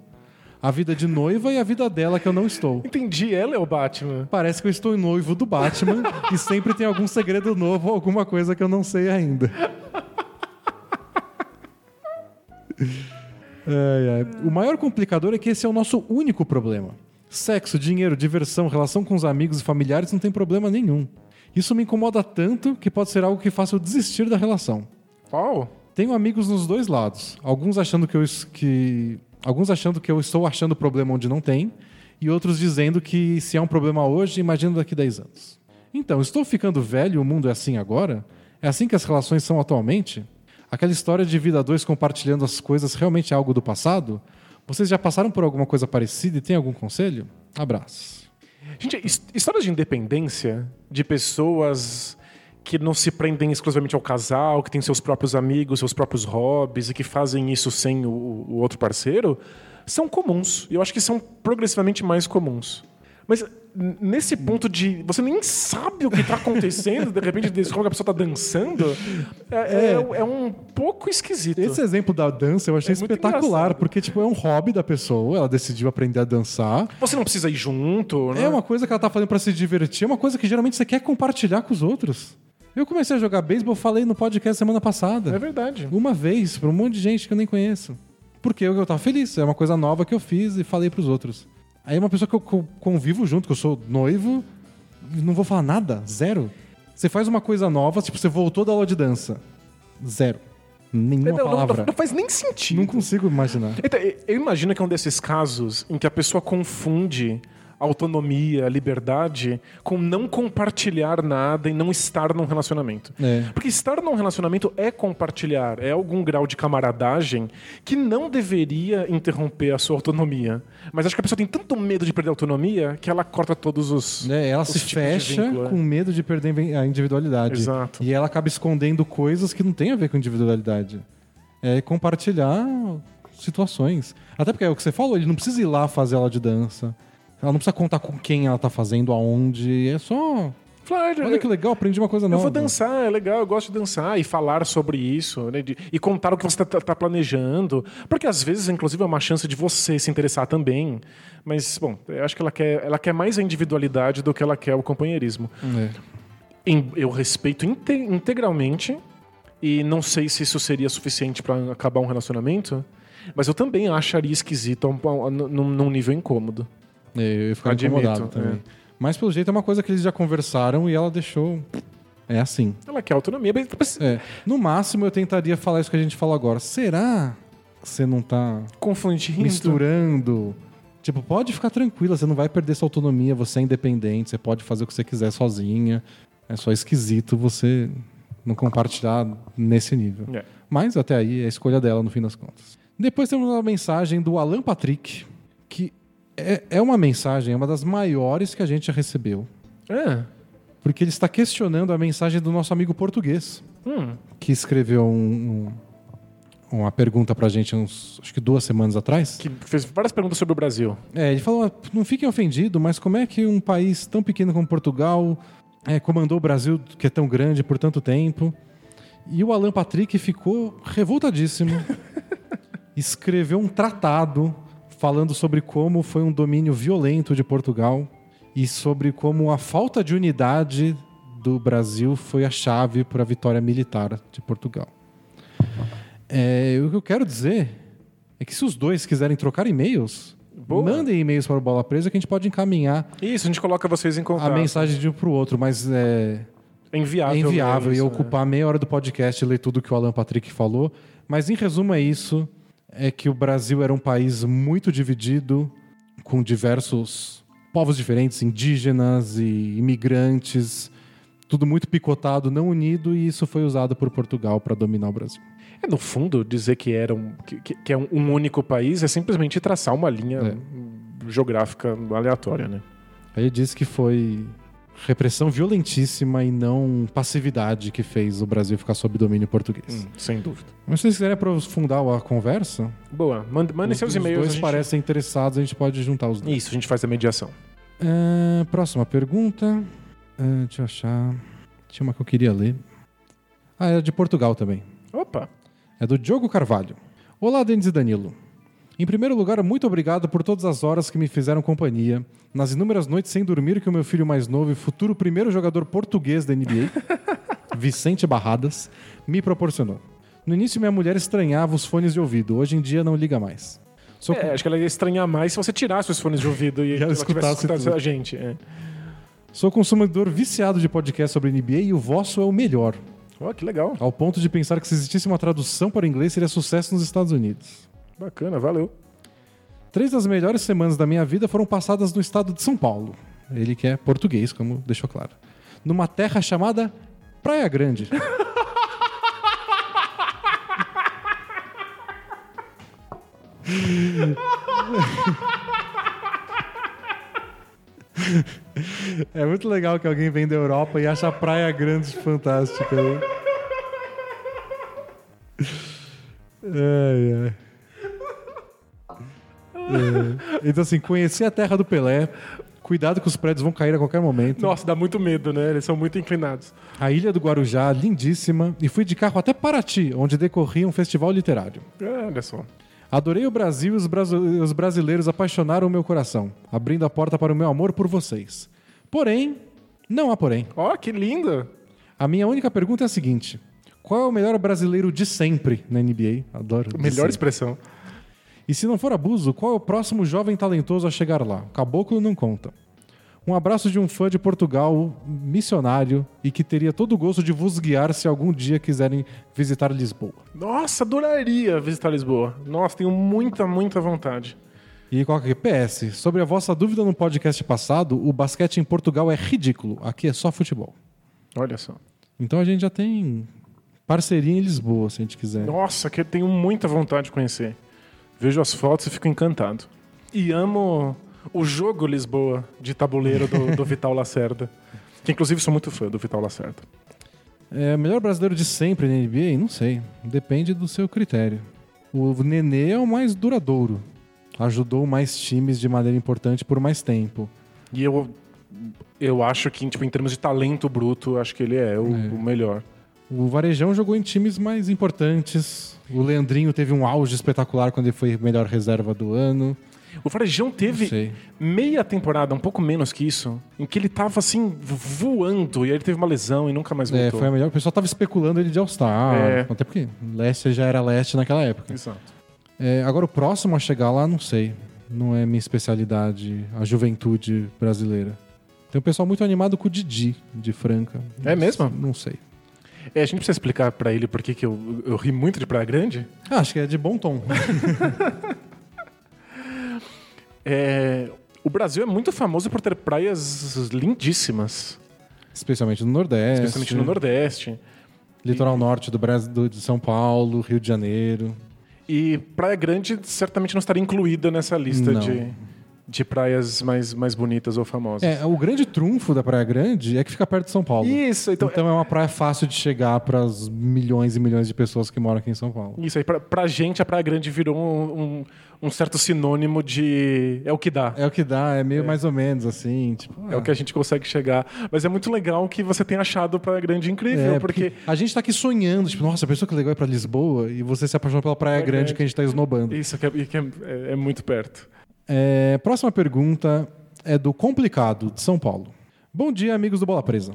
A vida de noiva e a vida dela que eu não estou. Entendi. Ela é o Batman. Parece que eu estou noivo do Batman [laughs] e sempre tem algum segredo novo ou alguma coisa que eu não sei ainda. Ai, ai. O maior complicador é que esse é o nosso único problema. Sexo, dinheiro, diversão, relação com os amigos e familiares não tem problema nenhum. Isso me incomoda tanto que pode ser algo que faça eu desistir da relação. Qual? Tenho amigos nos dois lados. Alguns achando que eu, que, alguns achando que eu estou achando problema onde não tem, e outros dizendo que se é um problema hoje, imagina daqui 10 anos. Então, estou ficando velho e o mundo é assim agora? É assim que as relações são atualmente? Aquela história de vida a dois compartilhando as coisas realmente é algo do passado? Vocês já passaram por alguma coisa parecida e tem algum conselho? Abraços. Gente, his- histórias de independência de pessoas que não se prendem exclusivamente ao casal, que têm seus próprios amigos, seus próprios hobbies e que fazem isso sem o, o outro parceiro, são comuns. Eu acho que são progressivamente mais comuns. Mas nesse ponto de você nem sabe o que está acontecendo, de repente descobre que a pessoa está dançando, é, é- é um pouco esquisito. Esse exemplo da dança eu achei É espetacular, porque tipo, é um hobby da pessoa, ela decidiu aprender a dançar. Você não precisa ir junto, né? É uma coisa que ela tá fazendo pra se divertir, é uma coisa que geralmente você quer compartilhar com os outros. Eu comecei a jogar beisebol, falei no podcast semana passada. É verdade. Uma vez, pra um monte de gente que eu nem conheço. Porque eu, eu tava feliz, é uma coisa nova que eu fiz e falei pros outros. Aí uma pessoa que eu co- convivo junto, que eu sou noivo, não vou falar nada, zero. Você faz uma coisa nova, tipo, você voltou da aula de dança. Zero. Nenhuma Não, não- palavra. não faz nem sentido. Não consigo imaginar. Então, eu imagino que é um desses casos em que a pessoa confunde autonomia, liberdade, com não compartilhar nada e não estar num relacionamento. É. Porque estar num relacionamento é compartilhar, é algum grau de camaradagem que não deveria interromper a sua autonomia. Mas acho que a pessoa tem tanto medo de perder a autonomia que ela corta todos os. É, ela os se fecha é. com medo de perder a individualidade. Exato. E ela acaba escondendo coisas que não tem a ver com individualidade. É compartilhar situações. Até porque é o que você falou, ele não precisa ir lá fazer aula de dança. Ela não precisa contar com quem ela tá fazendo, aonde. É só Falar, Olha que legal, aprendi uma coisa Eu nova. vou dançar, é legal, eu gosto de dançar e falar sobre isso, né? de- e contar o que você está planejando. Porque às vezes, inclusive, é uma chance de você se interessar também. Mas, bom, eu acho que ela quer, ela quer mais a individualidade do que ela quer o companheirismo. É. Em- eu respeito inte- integralmente e não sei se isso seria suficiente para acabar um relacionamento, mas eu também acharia esquisito a um- a- num num nível incômodo. É, Eu ia ficar Admito, incomodado também. Mas pelo jeito é uma coisa que eles já conversaram e ela deixou. É assim. Ela quer autonomia, mas mas É. No máximo eu tentaria falar isso que a gente falou agora. Será que você não tá confundindo. misturando? Tipo, pode ficar tranquila, você não vai perder sua autonomia, você é independente, você pode fazer o que você quiser sozinha. É só esquisito você não compartilhar nesse nível. É. Mas até aí é a escolha dela no fim das contas. Depois temos uma mensagem do Alan Patrick, que é, é uma mensagem, é uma das maiores que a gente já recebeu. É. Porque ele está questionando a mensagem do nosso amigo português, Hum. que escreveu um- um- uma pergunta pra gente uns, acho que duas semanas atrás. Que fez várias perguntas sobre o Brasil. É, ele falou: "Ah, não fiquem ofendidos, mas como é que um país tão pequeno como Portugal é, comandou o Brasil, que é tão grande, por tanto tempo? E o Alan Patrick ficou revoltadíssimo. [laughs] Escreveu um tratado falando sobre como foi um domínio violento de Portugal e sobre como a falta de unidade do Brasil foi a chave para a vitória militar de Portugal. É, o que eu quero dizer é que se os dois quiserem trocar e-mails, Boa. mandem e-mails para o Bola Presa que a gente pode encaminhar Isso, a gente coloca vocês em a contato. mensagem de um para o outro, mas é, É inviável. é inviável e né? ocupar meia hora do podcast e ler tudo que o Alan Patrick falou. Mas em resumo é isso: é que o Brasil era um país muito dividido, com diversos povos diferentes, indígenas e imigrantes, tudo muito picotado, não unido, e isso foi usado por Portugal para dominar o Brasil. É, no fundo, dizer que, era um, que, que- é um, único país é simplesmente traçar uma linha É. geográfica aleatória, né? Aí ele disse que foi repressão violentíssima e não passividade que fez o Brasil ficar sob domínio português. Hum, sem dúvida. Mas se vocês quiserem aprofundar a conversa, Boa, mande- mandem os, seus os e-mails. dois a gente- parecem interessados, a gente pode juntar os dois. Isso, a gente faz a mediação. É, próxima pergunta. É, deixa eu achar. Tinha uma que eu queria ler. Ah, é de Portugal também. Opa! É do Diogo Carvalho. Olá, Denis e Danilo. Em primeiro lugar, muito obrigado por todas as horas que me fizeram companhia, nas inúmeras noites sem dormir que o meu filho mais novo e futuro primeiro jogador português da NBA, [laughs] Vicente Barradas, me proporcionou. No início, minha mulher estranhava os fones de ouvido, hoje em dia não liga mais. Sou É, acho que ela ia estranhar mais se você tirasse os fones de ouvido e [laughs] ela ela tivesse escutasse a gente. é. Sou consumidor viciado de podcast sobre NBA e o vosso é o melhor, Ó, que legal. ao ponto de pensar que se existisse uma tradução para o inglês seria sucesso nos Estados Unidos. Bacana, valeu. Três das melhores semanas da minha vida foram passadas no estado de São Paulo. Ele que é português, como deixou claro. Numa terra chamada Praia Grande. [laughs] É muito legal que alguém vem da Europa e acha a Praia Grande fantástica. né? Ai, ai. É. Então, assim, conheci a terra do Pelé. Cuidado que os prédios vão cair a qualquer momento. Nossa, dá muito medo, né? Eles são muito inclinados. A ilha do Guarujá, lindíssima. E fui de carro até Paraty, onde decorria um festival literário. É, olha só. Adorei o Brasil e os, brasi- os brasileiros apaixonaram o meu coração, abrindo a porta para o meu amor por vocês. Porém, não há porém. Ó, que linda. A minha única pergunta é a seguinte: qual é o melhor brasileiro de sempre na NBA? Adoro. Melhor sempre. expressão. E se não for abuso, qual é o próximo jovem talentoso a chegar lá? Caboclo não conta. Um abraço de um fã de Portugal, missionário, e que teria todo o gosto de vos guiar se algum dia quiserem visitar Lisboa. Nossa, adoraria visitar Lisboa. Nossa, tenho muita, muita vontade. E qual que é? PS, sobre a vossa dúvida no podcast passado, o basquete em Portugal é ridículo. Aqui é só futebol. Olha só. Então a gente já tem parceria em Lisboa, se a gente quiser. Nossa, que eu tenho muita vontade de conhecer. Vejo as fotos e fico encantado. E amo o jogo Lisboa de tabuleiro do, do [laughs] Vital Lacerda. Que inclusive sou muito fã do Vital Lacerda. É, melhor brasileiro de sempre na NBA? Não sei. Depende do seu critério. O Nenê é o mais duradouro. Ajudou mais times de maneira importante por mais tempo. E eu eu acho que, tipo, em termos de talento bruto, acho que ele é o, o melhor. O Varejão jogou em times mais importantes. O Leandrinho teve um auge espetacular quando ele foi melhor reserva do ano. O Varejão teve meia temporada, um pouco menos que isso, em que ele tava assim, voando, e aí ele teve uma lesão e nunca mais É, voltou. foi a melhor. O pessoal tava especulando ele de All-Star. É. Até porque Leste já era Leste naquela época. Exato. É, agora o próximo a chegar lá, não sei. Não é minha especialidade, a juventude brasileira. Tem um pessoal muito animado com o Didi, de Franca. É mesmo? Não sei. É, a gente precisa explicar pra ele por que eu, eu ri muito de Praia Grande. Ah, acho que é de bom tom. [laughs] É, o Brasil é muito famoso por ter praias lindíssimas, Especialmente no Nordeste. especialmente no Nordeste. Litoral norte do Brasil, de São Paulo, Rio de Janeiro. E Praia Grande certamente não estaria incluída nessa lista Não. de, de praias mais, mais bonitas ou famosas. É, o grande trunfo da Praia Grande é que fica perto de São Paulo. Isso, então, Então é uma praia fácil de chegar para as milhões e milhões de pessoas que moram aqui em São Paulo. Isso aí, pra, pra gente, a Praia Grande virou um, um, um certo sinônimo de. É o que dá. É o que dá, é meio mais ou menos assim, tipo, É o que a gente consegue chegar. Mas é muito legal que você tenha achado Praia Grande incrível, É, porque. a gente tá aqui sonhando, tipo, nossa, a pessoa que legal ir pra Lisboa e você se apaixonou pela Praia Praia Grande Grande. que a gente tá esnobando. Isso que é, que é, é muito perto. É, próxima pergunta é do Complicado, de São Paulo. Bom dia, amigos do Bola Presa.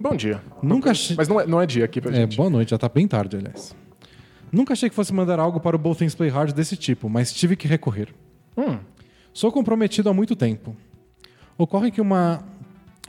Bom dia. Nunca achei... Mas não é, não é dia aqui pra É, gente. boa noite, já tá bem tarde, aliás. Nunca achei que fosse mandar algo para o Both Things Play Hard desse tipo, mas tive que recorrer. Hum. Sou comprometido há muito tempo. Ocorre que uma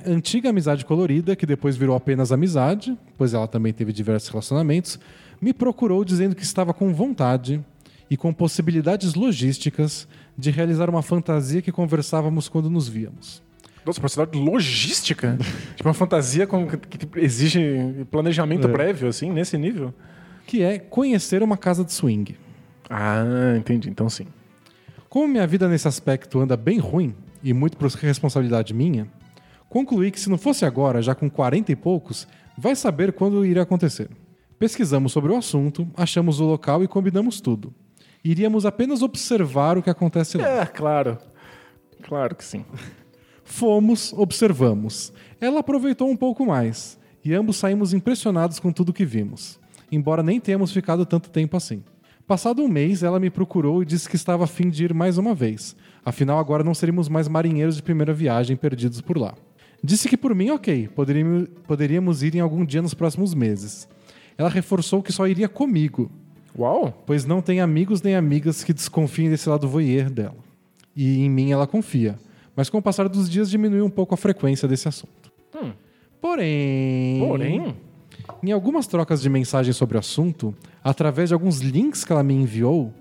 antiga amizade colorida, que depois virou apenas amizade, pois ela também teve diversos relacionamentos, me procurou dizendo que estava com vontade e com possibilidades logísticas de realizar uma fantasia que conversávamos quando nos víamos. Nossa, possibilidade logística. [laughs] tipo uma fantasia com, que exige planejamento É. prévio, assim, nesse nível. Que é conhecer uma casa de swing. Ah, entendi. Então sim. Como minha vida nesse aspecto anda bem ruim, e muito por responsabilidade minha, concluí que se não fosse agora, já com 40 e poucos, vai saber quando iria acontecer. Pesquisamos sobre o assunto, achamos o local e combinamos tudo. Iríamos apenas observar o que acontece lá. É, claro. Claro que sim. Fomos, observamos. Ela aproveitou um pouco mais, e ambos saímos impressionados com tudo que vimos, embora nem tenhamos ficado tanto tempo assim. Passado um mês, ela me procurou e disse que estava a fim de ir mais uma vez. Afinal, agora não seríamos mais marinheiros de primeira viagem perdidos por lá. Disse que por mim, ok, poderíamos, poderíamos ir em algum dia nos próximos meses. Ela reforçou que só iria comigo, Uau! pois não tem amigos nem amigas que desconfiem desse lado voyeur dela. E em mim ela confia. Mas com o passar dos dias diminuiu um pouco a frequência desse assunto. Porém. Porém. Em algumas trocas de mensagens sobre o assunto, através de alguns links que ela me enviou,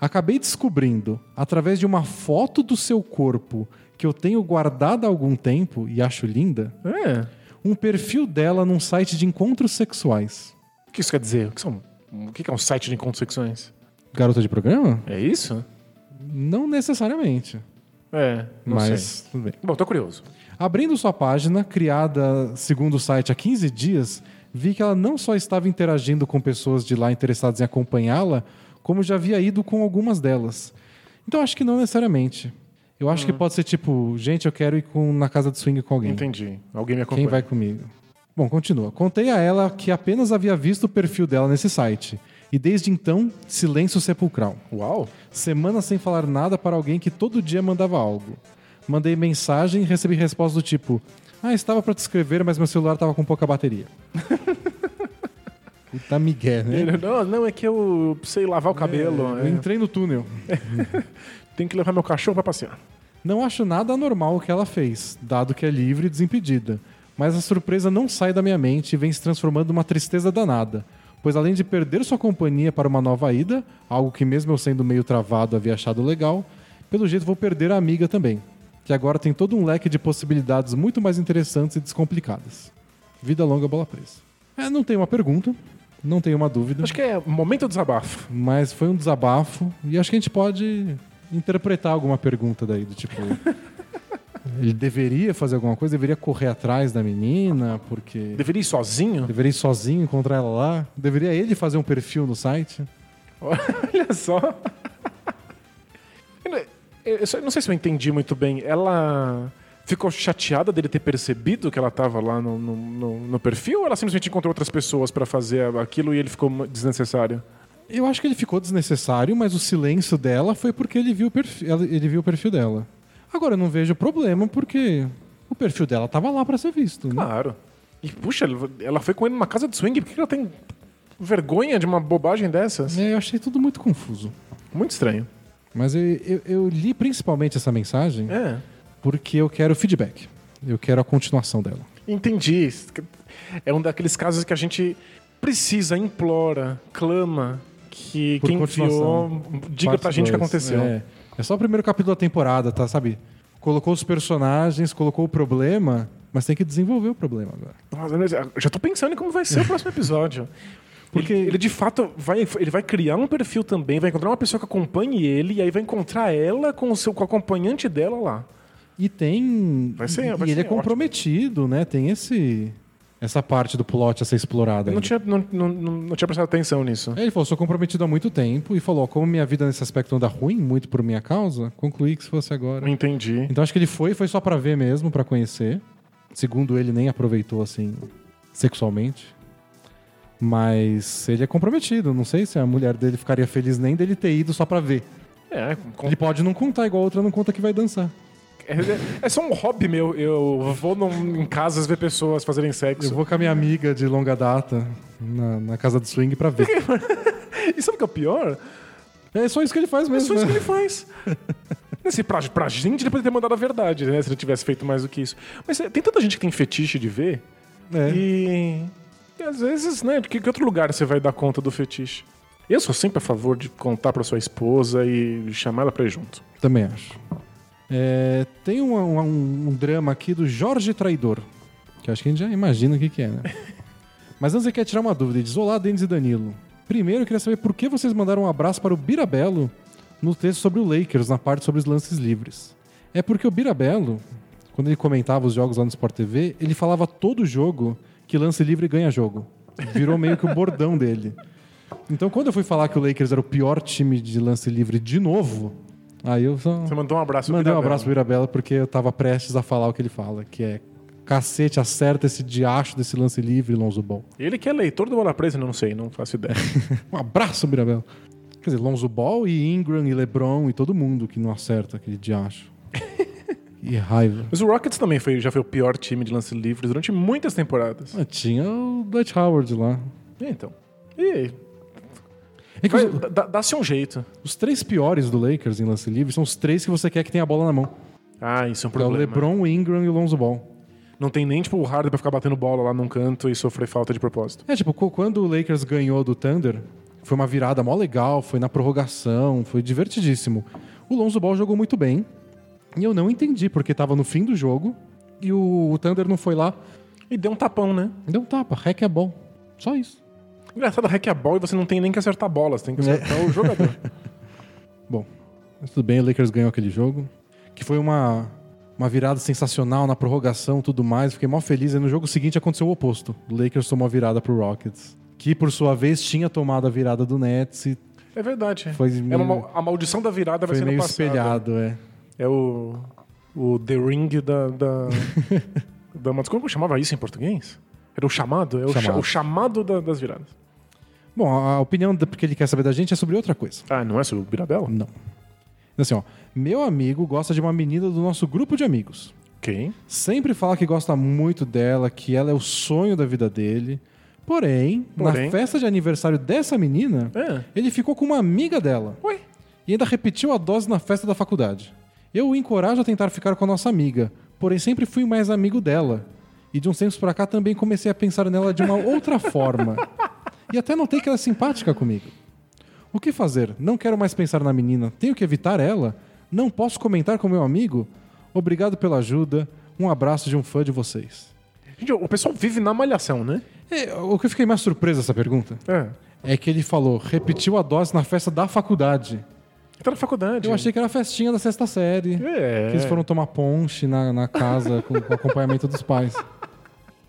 acabei descobrindo, através de uma foto do seu corpo que eu tenho guardada há algum tempo e acho linda, É. um perfil dela num site de encontros sexuais. O que isso quer dizer? O que, são, o que é um site de encontros sexuais? Garota de programa? É isso? Não necessariamente. É, não mas sei. tudo bem. Bom, tô curioso. Abrindo sua página, criada segundo o site há 15 dias, vi que ela não só estava interagindo com pessoas de lá interessadas em acompanhá-la, como já havia ido com algumas delas. Então acho que não necessariamente. Eu acho que pode ser tipo, gente, eu quero ir com- na casa de swing com alguém. Entendi. Alguém me acompanha. Quem vai comigo? Bom, continua. Contei a ela que apenas havia visto o perfil dela nesse site. E desde então, silêncio sepulcral. Uau! Semanas sem falar nada para alguém que todo dia mandava algo. Mandei mensagem e recebi resposta do tipo: Ah, estava para te escrever, mas meu celular estava com pouca bateria. [laughs] Puta migué, né? Ele, Não, não, é que eu sei lavar o cabelo. Eu é. entrei no túnel. [laughs] Tenho que levar meu cachorro pra passear. Não acho nada anormal o que ela fez, dado que é livre e desimpedida. Mas a surpresa não sai da minha mente e vem se transformando numa tristeza danada. Pois além de perder sua companhia para uma nova ida, algo que mesmo eu sendo meio travado havia achado legal, pelo jeito vou perder a amiga também, que agora tem todo um leque de possibilidades muito mais interessantes e descomplicadas. Vida longa, bola presa. É, não tem uma pergunta, não tem uma dúvida, Acho que é momento do desabafo. mas foi um desabafo e acho que a gente pode interpretar alguma pergunta daí, do tipo. Ele deveria fazer alguma coisa, deveria correr atrás da menina, porque Deveria ir sozinho? deveria ir sozinho encontrar ela lá, deveria ele fazer um perfil no site. Olha só. Eu não- sei se eu entendi muito bem. Ela ficou chateada dele ter percebido que ela tava lá no, no, no- perfil ou ela simplesmente encontrou outras pessoas pra fazer aquilo e ele ficou desnecessário? Eu acho que ele ficou desnecessário, mas o silêncio dela foi porque ele viu o perfil, ele viu o perfil dela. Agora eu não vejo problema porque o perfil dela tava lá pra ser visto. Né? Claro. E puxa, ela foi com ele numa casa de swing, por que ela tem vergonha de uma bobagem dessas? É, eu achei tudo muito confuso. Muito estranho. Mas eu, eu- eu li principalmente essa mensagem É. porque eu quero feedback. Eu quero a continuação dela. Entendi. É um daqueles casos que a gente precisa, implora, clama que Por quem enviou diga Parte pra gente o que aconteceu. É. é só o primeiro capítulo da temporada, tá? Sabe? Colocou os personagens, colocou o problema, mas tem que desenvolver o problema agora. Nossa, já tô pensando em como vai ser o próximo episódio. [laughs] Porque ele, ele, de fato vai, ele vai criar um perfil também, vai encontrar uma pessoa que acompanhe ele, e aí vai encontrar ela com o, seu, com o acompanhante dela lá. E tem. Vai ser- e vai ele ser é comprometido, né? Tem esse. Essa parte do plot a ser explorada. Eu não ainda. tinha, não, não, não, tinha prestado atenção nisso. Ele falou, sou comprometido há muito tempo e falou, como minha vida nesse aspecto anda ruim, muito por minha causa, concluí que se fosse agora. Entendi. Então acho que ele foi, foi só pra ver mesmo, pra conhecer. Segundo ele, nem aproveitou assim sexualmente. Mas ele é comprometido. Não sei se a mulher dele ficaria feliz nem dele ter ido só pra ver. É, com- Ele pode não contar, igual a outra não conta que vai dançar. É, é só um hobby meu. Eu vou num- em casas ver pessoas fazerem sexo. Eu vou com a minha amiga de longa data na, na casa do swing pra ver. [laughs] E sabe o que é o pior? é só isso que ele faz É mesmo. só isso que né? ele faz. Assim, pra, pra gente, ele poderia ter mandado a verdade, né? Se ele tivesse feito mais do que isso. Mas é, tem tanta gente que tem fetiche de ver. É. E, e às vezes, né? Que, que outro lugar você vai dar conta do fetiche? Eu sou sempre a favor de contar pra sua esposa e chamar ela pra ir junto. Também acho. É, tem um, um- um drama aqui do Jorge Traidor, que acho que a gente já imagina o que, que é, né? [laughs] Mas antes ele quer tirar uma dúvida. Diz: Olá, Denis e Danilo. Primeiro, eu queria saber por que vocês mandaram um abraço para o Birabelo no texto sobre o Lakers, na parte sobre os lances livres. É porque o Birabelo, quando ele comentava os jogos lá no Sport TV, ele falava todo jogo que lance livre ganha jogo. Virou meio que o bordão dele. Então, quando eu fui falar que o Lakers era o pior time de lance livre de novo, aí eu só. Você mandou um abraço Mandei um abraço pro Irabela porque eu tava prestes a falar o que ele fala, que é cacete, acerta esse diacho desse lance livre, Lonzo Ball. Ele que é leitor do Bola Presa, não sei, não faço ideia. [laughs] Um abraço, Mirabel. Quer dizer, Lonzo Ball e Ingram e LeBron e todo mundo que não acerta aquele diacho. [laughs] e raiva. Mas o Rockets também foi, já foi o pior time de lance livre durante muitas temporadas. Ah, tinha o Dwight Howard lá. E então. E É que os, dá-se um jeito. os três piores do Lakers em lance livre são os três que você quer que tenha a bola na mão. Ah, isso é um Que é o problema. LeBron, o Ingram e o Lonzo Ball. Não tem nem, tipo, o Harden pra ficar batendo bola lá num canto e sofrer falta de propósito. É, tipo, qu- quando o Lakers ganhou do Thunder, foi uma virada mó legal, foi na prorrogação, foi divertidíssimo. O Lonzo Ball jogou muito bem, e eu não entendi, porque tava no fim do jogo, e o, o Thunder não foi lá, E deu um tapão, né? deu um tapa, hack é bom. Só isso. Engraçado, hack a bola e você não tem nem que acertar a bola, você tem que acertar o jogador. [laughs] Bom, mas tudo bem, o Lakers ganhou aquele jogo, que foi uma, uma virada sensacional na prorrogação tudo mais, fiquei mó feliz, e no jogo seguinte aconteceu o oposto. O Lakers tomou a virada pro Rockets, que por sua vez tinha tomado a virada do Nets e É verdade. Foi é meio- uma mal- a maldição da virada vai foi ser meio passado. espelhado, é. É o, o The Ring da... da, [laughs] da como eu chamava isso em português? Era o chamado? É o, Chamado. cha- o chamado da- das viradas. Bom, a opinião da- que ele quer saber da gente é sobre outra coisa. Ah, não é sobre o Birabela? Não. Assim, ó. Meu amigo gosta de uma menina do nosso grupo de amigos. Ok. Sempre fala que gosta muito dela, que ela é o sonho da vida dele. Porém, Porém. na festa de aniversário dessa menina, É. ele ficou com uma amiga dela. Ué? E ainda repetiu a dose na festa da faculdade. Eu o encorajo a tentar ficar com a nossa amiga, porém sempre fui mais amigo dela. E de uns tempos pra cá também comecei a pensar nela de uma [laughs] outra forma. E até notei que ela é simpática comigo. O que fazer? Não quero mais pensar na menina. Tenho que evitar ela? Não posso comentar com meu amigo? Obrigado pela ajuda. Um abraço de um fã de vocês. Gente, o pessoal vive na malhação, né? É, o que eu fiquei mais surpreso dessa pergunta É. é que ele falou, repetiu a dose na festa da faculdade. Tá na faculdade. Eu achei que era a festinha da sexta série. É. Que eles foram tomar ponche na, na casa com, com acompanhamento dos pais.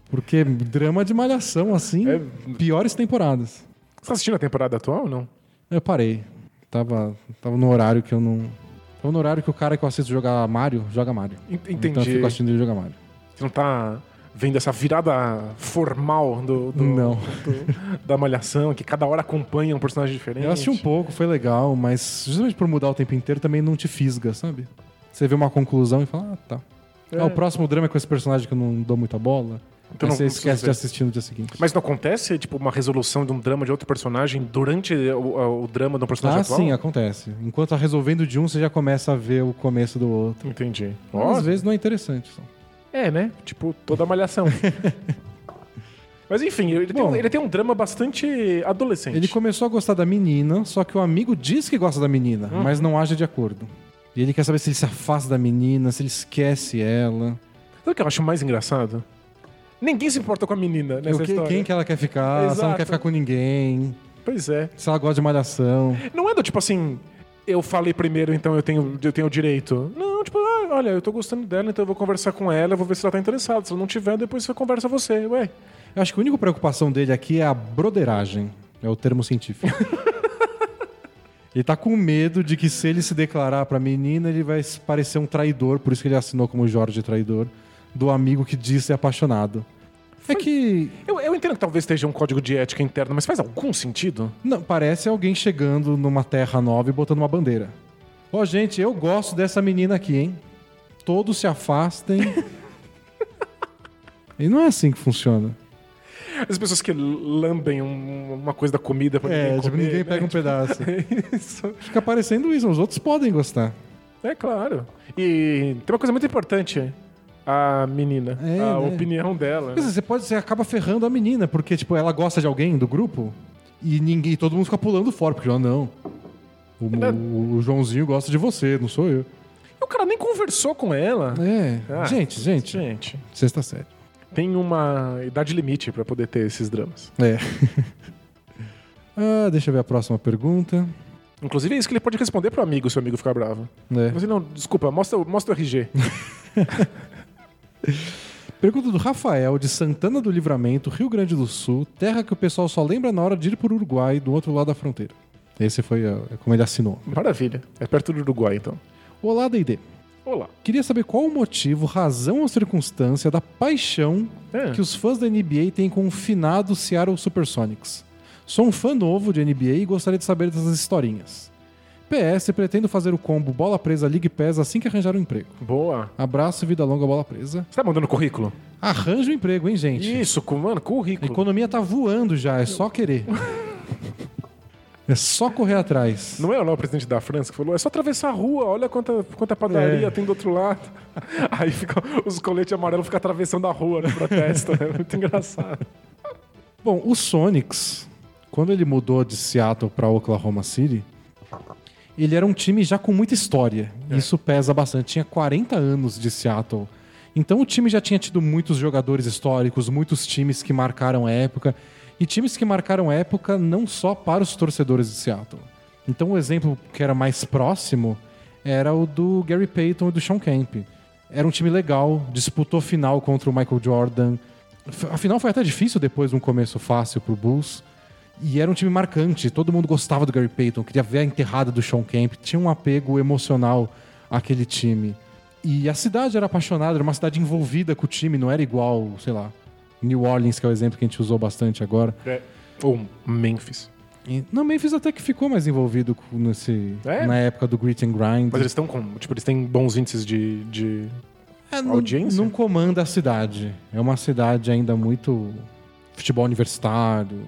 Porque drama de malhação, assim, É. piores temporadas. Você tá assistindo a temporada atual ou não? Eu parei. Tava, tava no horário que eu não. Então, no horário que o cara que eu assisto jogar Mario, joga Mario. En- Então eu Entendi. fico assistindo ele jogar Mario. Você não tá vendo essa virada formal do, do- Não. do- da malhação, que cada hora acompanha um personagem diferente. Eu assisti um pouco, foi legal, mas justamente por mudar o tempo inteiro também não te fisga, sabe? Você vê uma conclusão e fala, ah, tá. É. Ah, o próximo drama é com esse personagem que eu não dou muita bola. Então não você esquece de assistir no dia seguinte. Mas não acontece, tipo, uma resolução de um drama de outro personagem durante o, o drama de um personagem Ah, atual? sim, acontece. Enquanto tá resolvendo de um, você já começa a ver o começo do outro. Entendi. Às vezes não é interessante. Só. É, né? Tipo, toda a malhação. [laughs] Mas enfim, ele tem, Bom. um, ele tem um drama bastante adolescente. Ele começou a gostar da menina, só que o amigo diz que gosta da menina, Uhum. mas não age de acordo. E ele quer saber se ele se afasta da menina, se ele esquece ela. Sabe o que eu acho mais engraçado? Ninguém se importa com a menina nessa que- história. quem que ela quer ficar, se ela não Exato. quer ficar com ninguém, Pois é. se ela gosta de malhação. Não é do tipo assim, eu falei primeiro, então eu tenho, eu tenho o direito. Não, tipo, ah, olha, eu tô gostando dela, então eu vou conversar com ela, eu vou ver se ela tá interessada. Se ela não tiver, depois você conversa você, ué. Eu acho que a única preocupação dele aqui é a broderagem. É o termo científico. [laughs] ele tá com medo de que se ele se declarar pra menina, ele vai parecer um traidor, por isso que ele assinou como Jorge Traidor, do amigo que diz ser apaixonado. É que Eu, eu entendo que talvez esteja um código de ética interno, mas faz algum sentido? não, parece alguém chegando numa terra nova e botando uma bandeira. Ó, gente, eu gosto dessa menina aqui, hein? Todos se afastem. [laughs] e não é assim que funciona. As pessoas que lambem um- uma coisa da comida pra É, ninguém tipo, comer, ninguém né? pega um [laughs] pedaço. Isso. Fica parecendo isso, os outros podem gostar. É claro. E tem uma coisa muito importante. A menina. É, a né? opinião dela. Dizer, você pode, você acaba ferrando a menina, porque tipo, ela gosta de alguém do grupo e ninguém, todo mundo fica pulando fora, porque ó, não. O, o- o Joãozinho gosta de você, não sou eu. E o cara nem conversou com ela. É, Ah, gente, gente, Gente, sexta série. tem uma idade limite pra poder ter esses dramas. É. [laughs] ah, deixa eu ver a próxima pergunta. Inclusive, é isso que ele pode responder pro amigo se o amigo ficar bravo. É. Você não, desculpa, mostra, mostra o RG. [laughs] Pergunta do Rafael, de Santana do Livramento, Rio Grande do Sul, terra que o pessoal só lembra na hora de ir pro Uruguai, do outro lado da fronteira. Esse foi ah, como ele assinou. Maravilha. É perto do Uruguai, então. Olá, D&D. Olá. Queria saber qual o motivo, razão ou circunstância da paixão É. que os fãs da NBA têm com o finado Seattle Supersonics. Sou um fã novo de NBA e gostaria de saber dessas historinhas. PS, pretendo fazer o combo Bola Presa League Pass assim que arranjar um emprego. Boa. Abraço e vida longa, Bola Presa. Você tá mandando currículo? Arranja um emprego, hein, gente? Isso, mano, A currículo. economia tá voando já, é só querer. é só correr atrás. Não é o lá o presidente da França que falou, é só atravessar a rua, olha quanta, quanta padaria É. tem do outro lado. Aí fica, os coletes amarelos ficam atravessando a rua no protesto. É muito engraçado. Bom, o Sonics, quando ele mudou de Seattle para Oklahoma City, ele era um time já com muita história. Isso pesa bastante. Tinha 40 anos de Seattle. Então o time já tinha tido muitos jogadores históricos, muitos times que marcaram época. E times que marcaram época não só para os torcedores de Seattle. Então o exemplo que era mais próximo era o do Gary Payton e do Sean Kemp. Era um time legal, disputou final contra o Michael Jordan. A final foi até difícil depois de um começo fácil pro Bulls. E era um time marcante, todo mundo gostava do Gary Payton, queria ver a enterrada do Sean Kemp, tinha um apego emocional àquele time. E a cidade era apaixonada, era uma cidade envolvida com o time, não era igual, sei lá, New Orleans, que é o exemplo que a gente usou bastante agora. É. Ou Memphis. E, não, Memphis até que ficou mais envolvido com- nesse, É? na época do Grit and Grind. Mas eles estão com. Tipo, eles têm bons índices de. de... É, não, audiência? não comanda a cidade. É uma cidade ainda muito futebol universitário,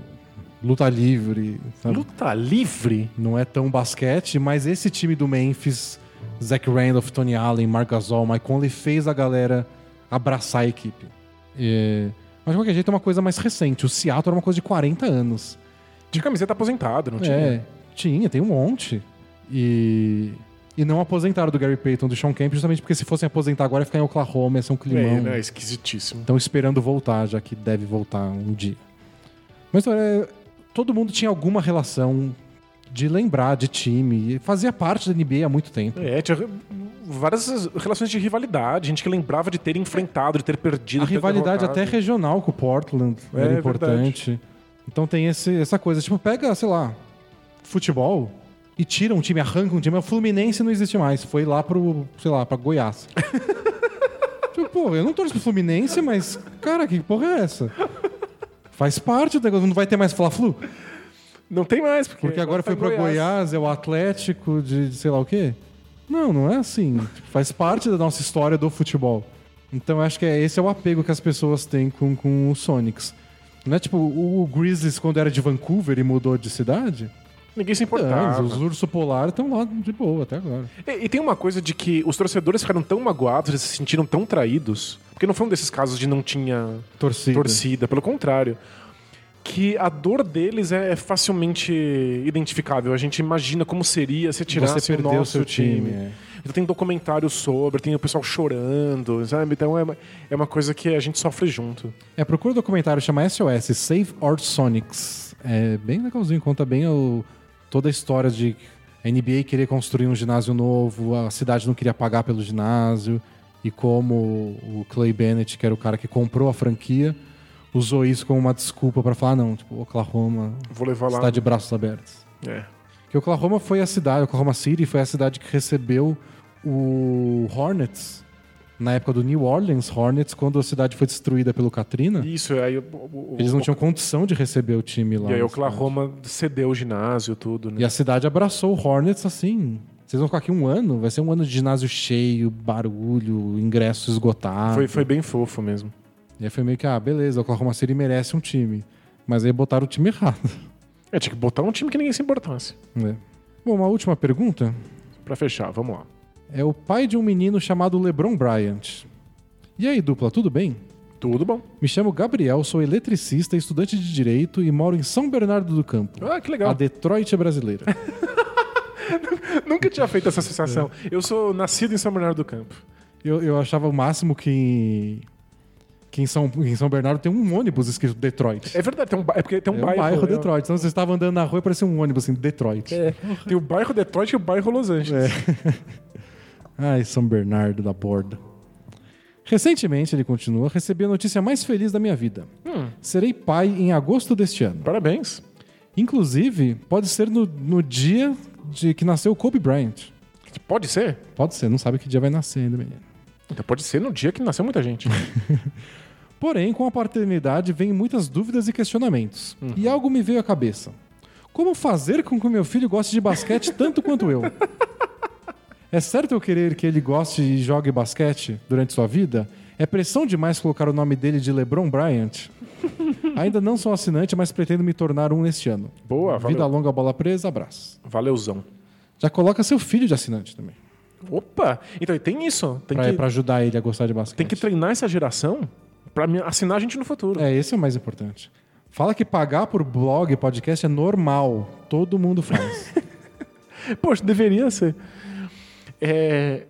luta livre. sabe? Luta livre? Não é tão basquete, mas esse time do Memphis, Zach Randolph, Tony Allen, Marc Gasol, Mike Conley, fez a galera abraçar a equipe. É, Mas de qualquer jeito é uma coisa mais recente. O Seattle era uma coisa de 40 anos. De camiseta aposentado, não tinha? É, tinha, tem um monte. E. E não aposentaram do Gary Payton, do Sean Kemp, justamente porque se fossem aposentar agora ia ficar em Oklahoma, ia ser um climão. É, né? esquisitíssimo. Estão esperando voltar, já que deve voltar um dia. Mas é, todo mundo tinha alguma relação de lembrar de time. Fazia parte da NBA há muito tempo. É, tinha várias relações de rivalidade, gente que lembrava de ter enfrentado, de ter perdido. A ter rivalidade até derrotado. regional com o Portland É, era é importante. Então tem esse, essa coisa. Tipo, pega, sei lá, futebol. e tira um time, arranca um time. O Fluminense não existe mais. Foi lá pro, sei lá, pra Goiás. [laughs] tipo, pô, eu não torço pro Fluminense, mas, cara, que porra é essa? Faz parte do negócio. Não vai ter mais Fla-Flu? Não tem mais, porque, Porque agora tá foi em pra Goiás, é o Atlético de, de sei lá o quê. Não, não é assim. Tipo, faz parte da nossa história do futebol. Então acho que é, esse é o apego que as pessoas têm com, com o Sonics. Não é tipo o, o Grizzlies quando era de Vancouver e mudou de cidade? Ninguém se Não, importava. os urso polar estão lá de boa até agora. E, e tem uma coisa de que os torcedores ficaram tão magoados, eles se sentiram tão traídos, porque não foi um desses casos de não tinha Torcida. torcida, pelo contrário. Que a dor deles é facilmente identificável. A gente imagina como seria se tirasse Você o perdeu o nosso seu time. time. é. Então tem documentários sobre, tem o pessoal chorando, sabe? Então é uma, é uma coisa que a gente sofre junto. É, procura o documentário, chama SOS, Save Our Sonics. É bem legalzinho, conta bem o- toda a história de a NBA querer construir um ginásio novo, a cidade não queria pagar pelo ginásio, e como o Clay Bennett, que era o cara que comprou a franquia, usou isso como uma desculpa pra falar, não, tipo, Oklahoma Vou levar lá. está de braços abertos. É. Que Oklahoma foi a cidade, Oklahoma City foi a cidade que recebeu o Hornets na época do New Orleans Hornets, quando a cidade foi destruída pelo Katrina. Isso, aí o- o- Eles não o- tinham condição de receber o time lá. E aí Oklahoma cedeu o ginásio, tudo, cidade. né? E a cidade abraçou o Hornets assim. Vocês vão ficar aqui um ano, vai ser um ano de ginásio cheio, barulho, ingresso esgotado. Foi, foi bem fofo mesmo. E aí foi meio que, ah, beleza, Oklahoma City merece um time. Mas aí botaram o time errado. É, tinha que botar um time que ninguém se importasse. né? Bom, uma última pergunta. Pra fechar, vamos lá. É o pai de um menino chamado LeBron Bryant. E aí, dupla, tudo bem? Tudo bom. Me chamo Gabriel, sou eletricista, estudante de Direito e moro em São Bernardo do Campo. Ah, que A legal. Detroit brasileira. [laughs] Nunca tinha feito essa associação. Eu sou nascido em São Bernardo do Campo. Eu, eu achava o máximo que, que em, São, em São Bernardo tem um ônibus escrito Detroit. É verdade, tem um, é porque tem um É bairro. bairro é- Detroit. Então você estava andando na rua e parecia um ônibus assim, Detroit. É, tem o bairro Detroit e o bairro Los Angeles. [laughs] Ai, São Bernardo da borda. Recentemente, ele continua, recebi a notícia mais feliz da minha vida. Hum. Serei pai em agosto deste ano. Parabéns. Inclusive, pode ser no, no dia de que nasceu o Kobe Bryant. Pode ser? Pode ser, não sabe que dia vai nascer ainda, menino. Então pode ser no dia que nasceu muita gente. [laughs] Porém, com a paternidade vem muitas dúvidas e questionamentos. Uhum. E algo me veio à cabeça. Como fazer com que o meu filho goste de basquete tanto quanto eu? [laughs] É certo eu querer que ele goste e jogue basquete durante sua vida? É pressão demais colocar o nome dele de LeBron Bryant? Ainda não sou assinante, mas pretendo me tornar um neste ano. Boa, valeu. Vida longa, bola presa, abraço. Valeuzão. Já coloca seu filho de assinante também. Opa! Então tem isso. Tem, Pra, que, pra ajudar ele a gostar de basquete. tem que treinar essa geração pra assinar a gente no futuro. É, esse é o mais importante. Fala que pagar por blog, podcast é normal. Todo mundo faz. [laughs] Poxa, deveria ser. É,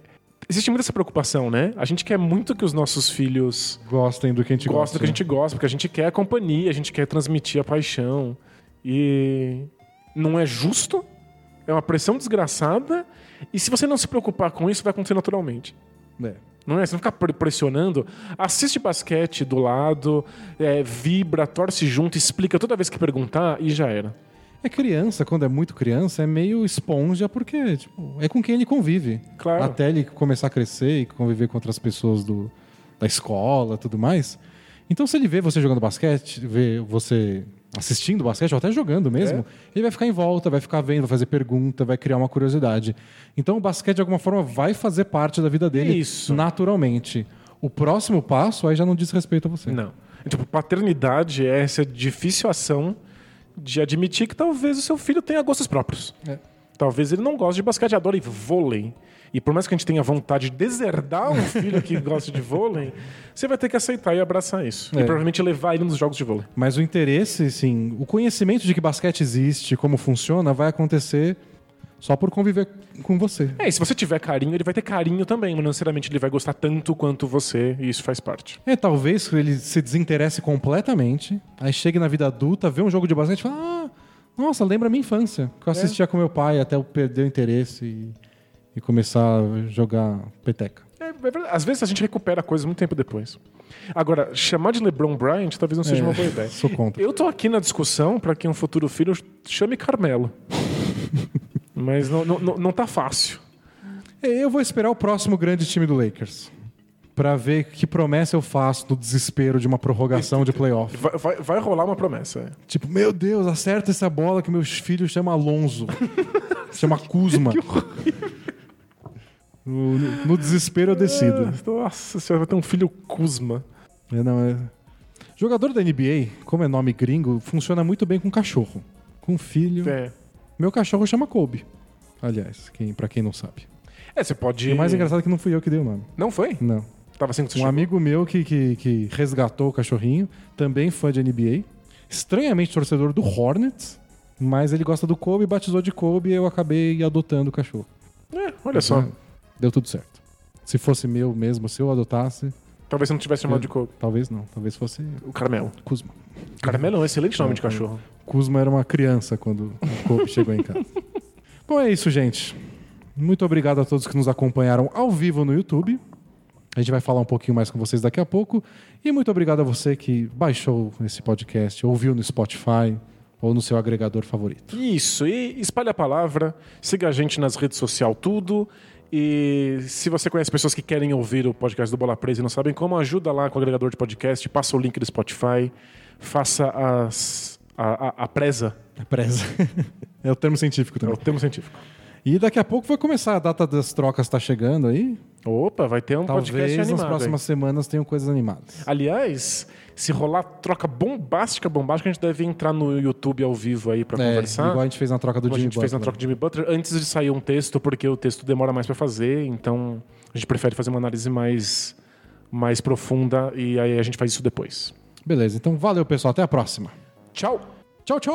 Existe muita essa preocupação, né? A gente quer muito que os nossos filhos Gostem do que a gente gosta. do que a gente gosta, porque a gente quer a companhia, a gente quer transmitir a paixão. E não é justo, é uma pressão desgraçada, e se você não se preocupar com isso, vai acontecer naturalmente. É. Não é? Você não ficar pre- pressionando. Assiste basquete do lado, é, vibra, torce junto, explica toda vez que perguntar e já era. É criança, quando é muito criança, é meio esponja, porque tipo, é com quem ele convive. Claro. Até ele começar a crescer e conviver com outras pessoas do, da escola tudo mais. Então, se ele vê você jogando basquete, vê você assistindo basquete, ou até jogando mesmo, É. ele vai ficar em volta, vai ficar vendo, vai fazer pergunta, vai criar uma curiosidade. Então, o basquete, de alguma forma, vai fazer parte da vida dele Isso. naturalmente. O próximo passo aí já não diz respeito a você. Não. Tipo, paternidade é essa difícil ação de admitir que talvez o seu filho tenha gostos próprios. É. Talvez ele não goste de basquete, adore vôlei. E por mais que a gente tenha vontade de deserdar um [laughs] filho que gosta de vôlei, você vai ter que aceitar e abraçar isso. É. E provavelmente levar ele nos jogos de vôlei. Mas o interesse, sim, o conhecimento de que basquete existe, como funciona, vai acontecer só por conviver com você. É, e se você tiver carinho, ele vai ter carinho também, mas não necessariamente ele vai gostar tanto quanto você, e isso faz parte. É, talvez ele se desinteresse completamente, aí chegue na vida adulta, vê um jogo de basquete e fala: Ah, nossa, lembra a minha infância, que eu assistia com meu pai até eu perder o interesse e, e começar a jogar peteca. É, é. Às vezes a gente recupera coisas muito tempo depois. Agora, chamar de LeBron Bryant talvez não seja É, uma boa ideia. sou contra. Eu tô aqui na discussão para que um futuro filho chame Carmelo. [laughs] Mas não, não, não, tá fácil. Eu vou esperar o próximo grande time do Lakers. Pra ver que promessa eu faço no desespero de uma prorrogação de playoff. Vai, vai, vai rolar uma promessa. é. Tipo, meu Deus, acerta essa bola que meu filho chama Alonso. [laughs] chama Kuzma. No, no- no desespero eu decido. Nossa senhora, vai ter um filho Kuzma. É, não, é- Jogador da NBA, como é nome gringo, funciona muito bem com cachorro. Com filho. É. Meu cachorro chama Kobe. Aliás, quem, pra quem não sabe. É, você pode. E o mais engraçado é que não fui eu que dei o nome. Não foi? Não. Tava assim que você Um chegou. amigo meu que, que, que resgatou o cachorrinho, também fã de NBA, estranhamente torcedor do Hornets, mas ele gosta do Kobe, batizou de Kobe e eu acabei adotando o cachorro. É, olha só. Deu tudo certo. Se fosse meu mesmo, se eu adotasse, Talvez você não tivesse chamado de Kobe. talvez não. Talvez fosse O Caramelo. Kuzma. Caramelo é um excelente nome de cachorro. Kuzma era uma criança quando o Kobe chegou em casa. [laughs] Bom, é isso, gente. Muito obrigado a todos que nos acompanharam ao vivo no YouTube. A gente vai falar um pouquinho mais com vocês daqui a pouco. E muito obrigado a você que baixou esse podcast, ouviu no Spotify ou no seu agregador favorito. Isso, e espalhe a palavra, siga a gente nas redes sociais, tudo. E se você conhece pessoas que querem ouvir o podcast do Bola Presa e não sabem como, ajuda lá com o agregador de podcast, passa o link do Spotify, faça as, a, a, a presa, Preza. [laughs] é o termo científico é também. o termo científico. E daqui a pouco vai começar a data das trocas, tá chegando aí. Opa, vai ter um podcast Talvez nas animado. próximas aí. semanas tenham coisas animadas. Aliás, se rolar troca bombástica, bombástica, a gente deve entrar no YouTube ao vivo aí pra É, conversar. igual a gente fez na troca do Como a Jimmy gente fez na Butler. troca de Jimmy Butler, antes de sair um texto, porque o texto demora mais pra fazer, então a gente prefere fazer uma análise mais, mais profunda e aí a gente faz isso depois. Beleza, então valeu, pessoal. Até a próxima. Tchau! Tchau, tchau!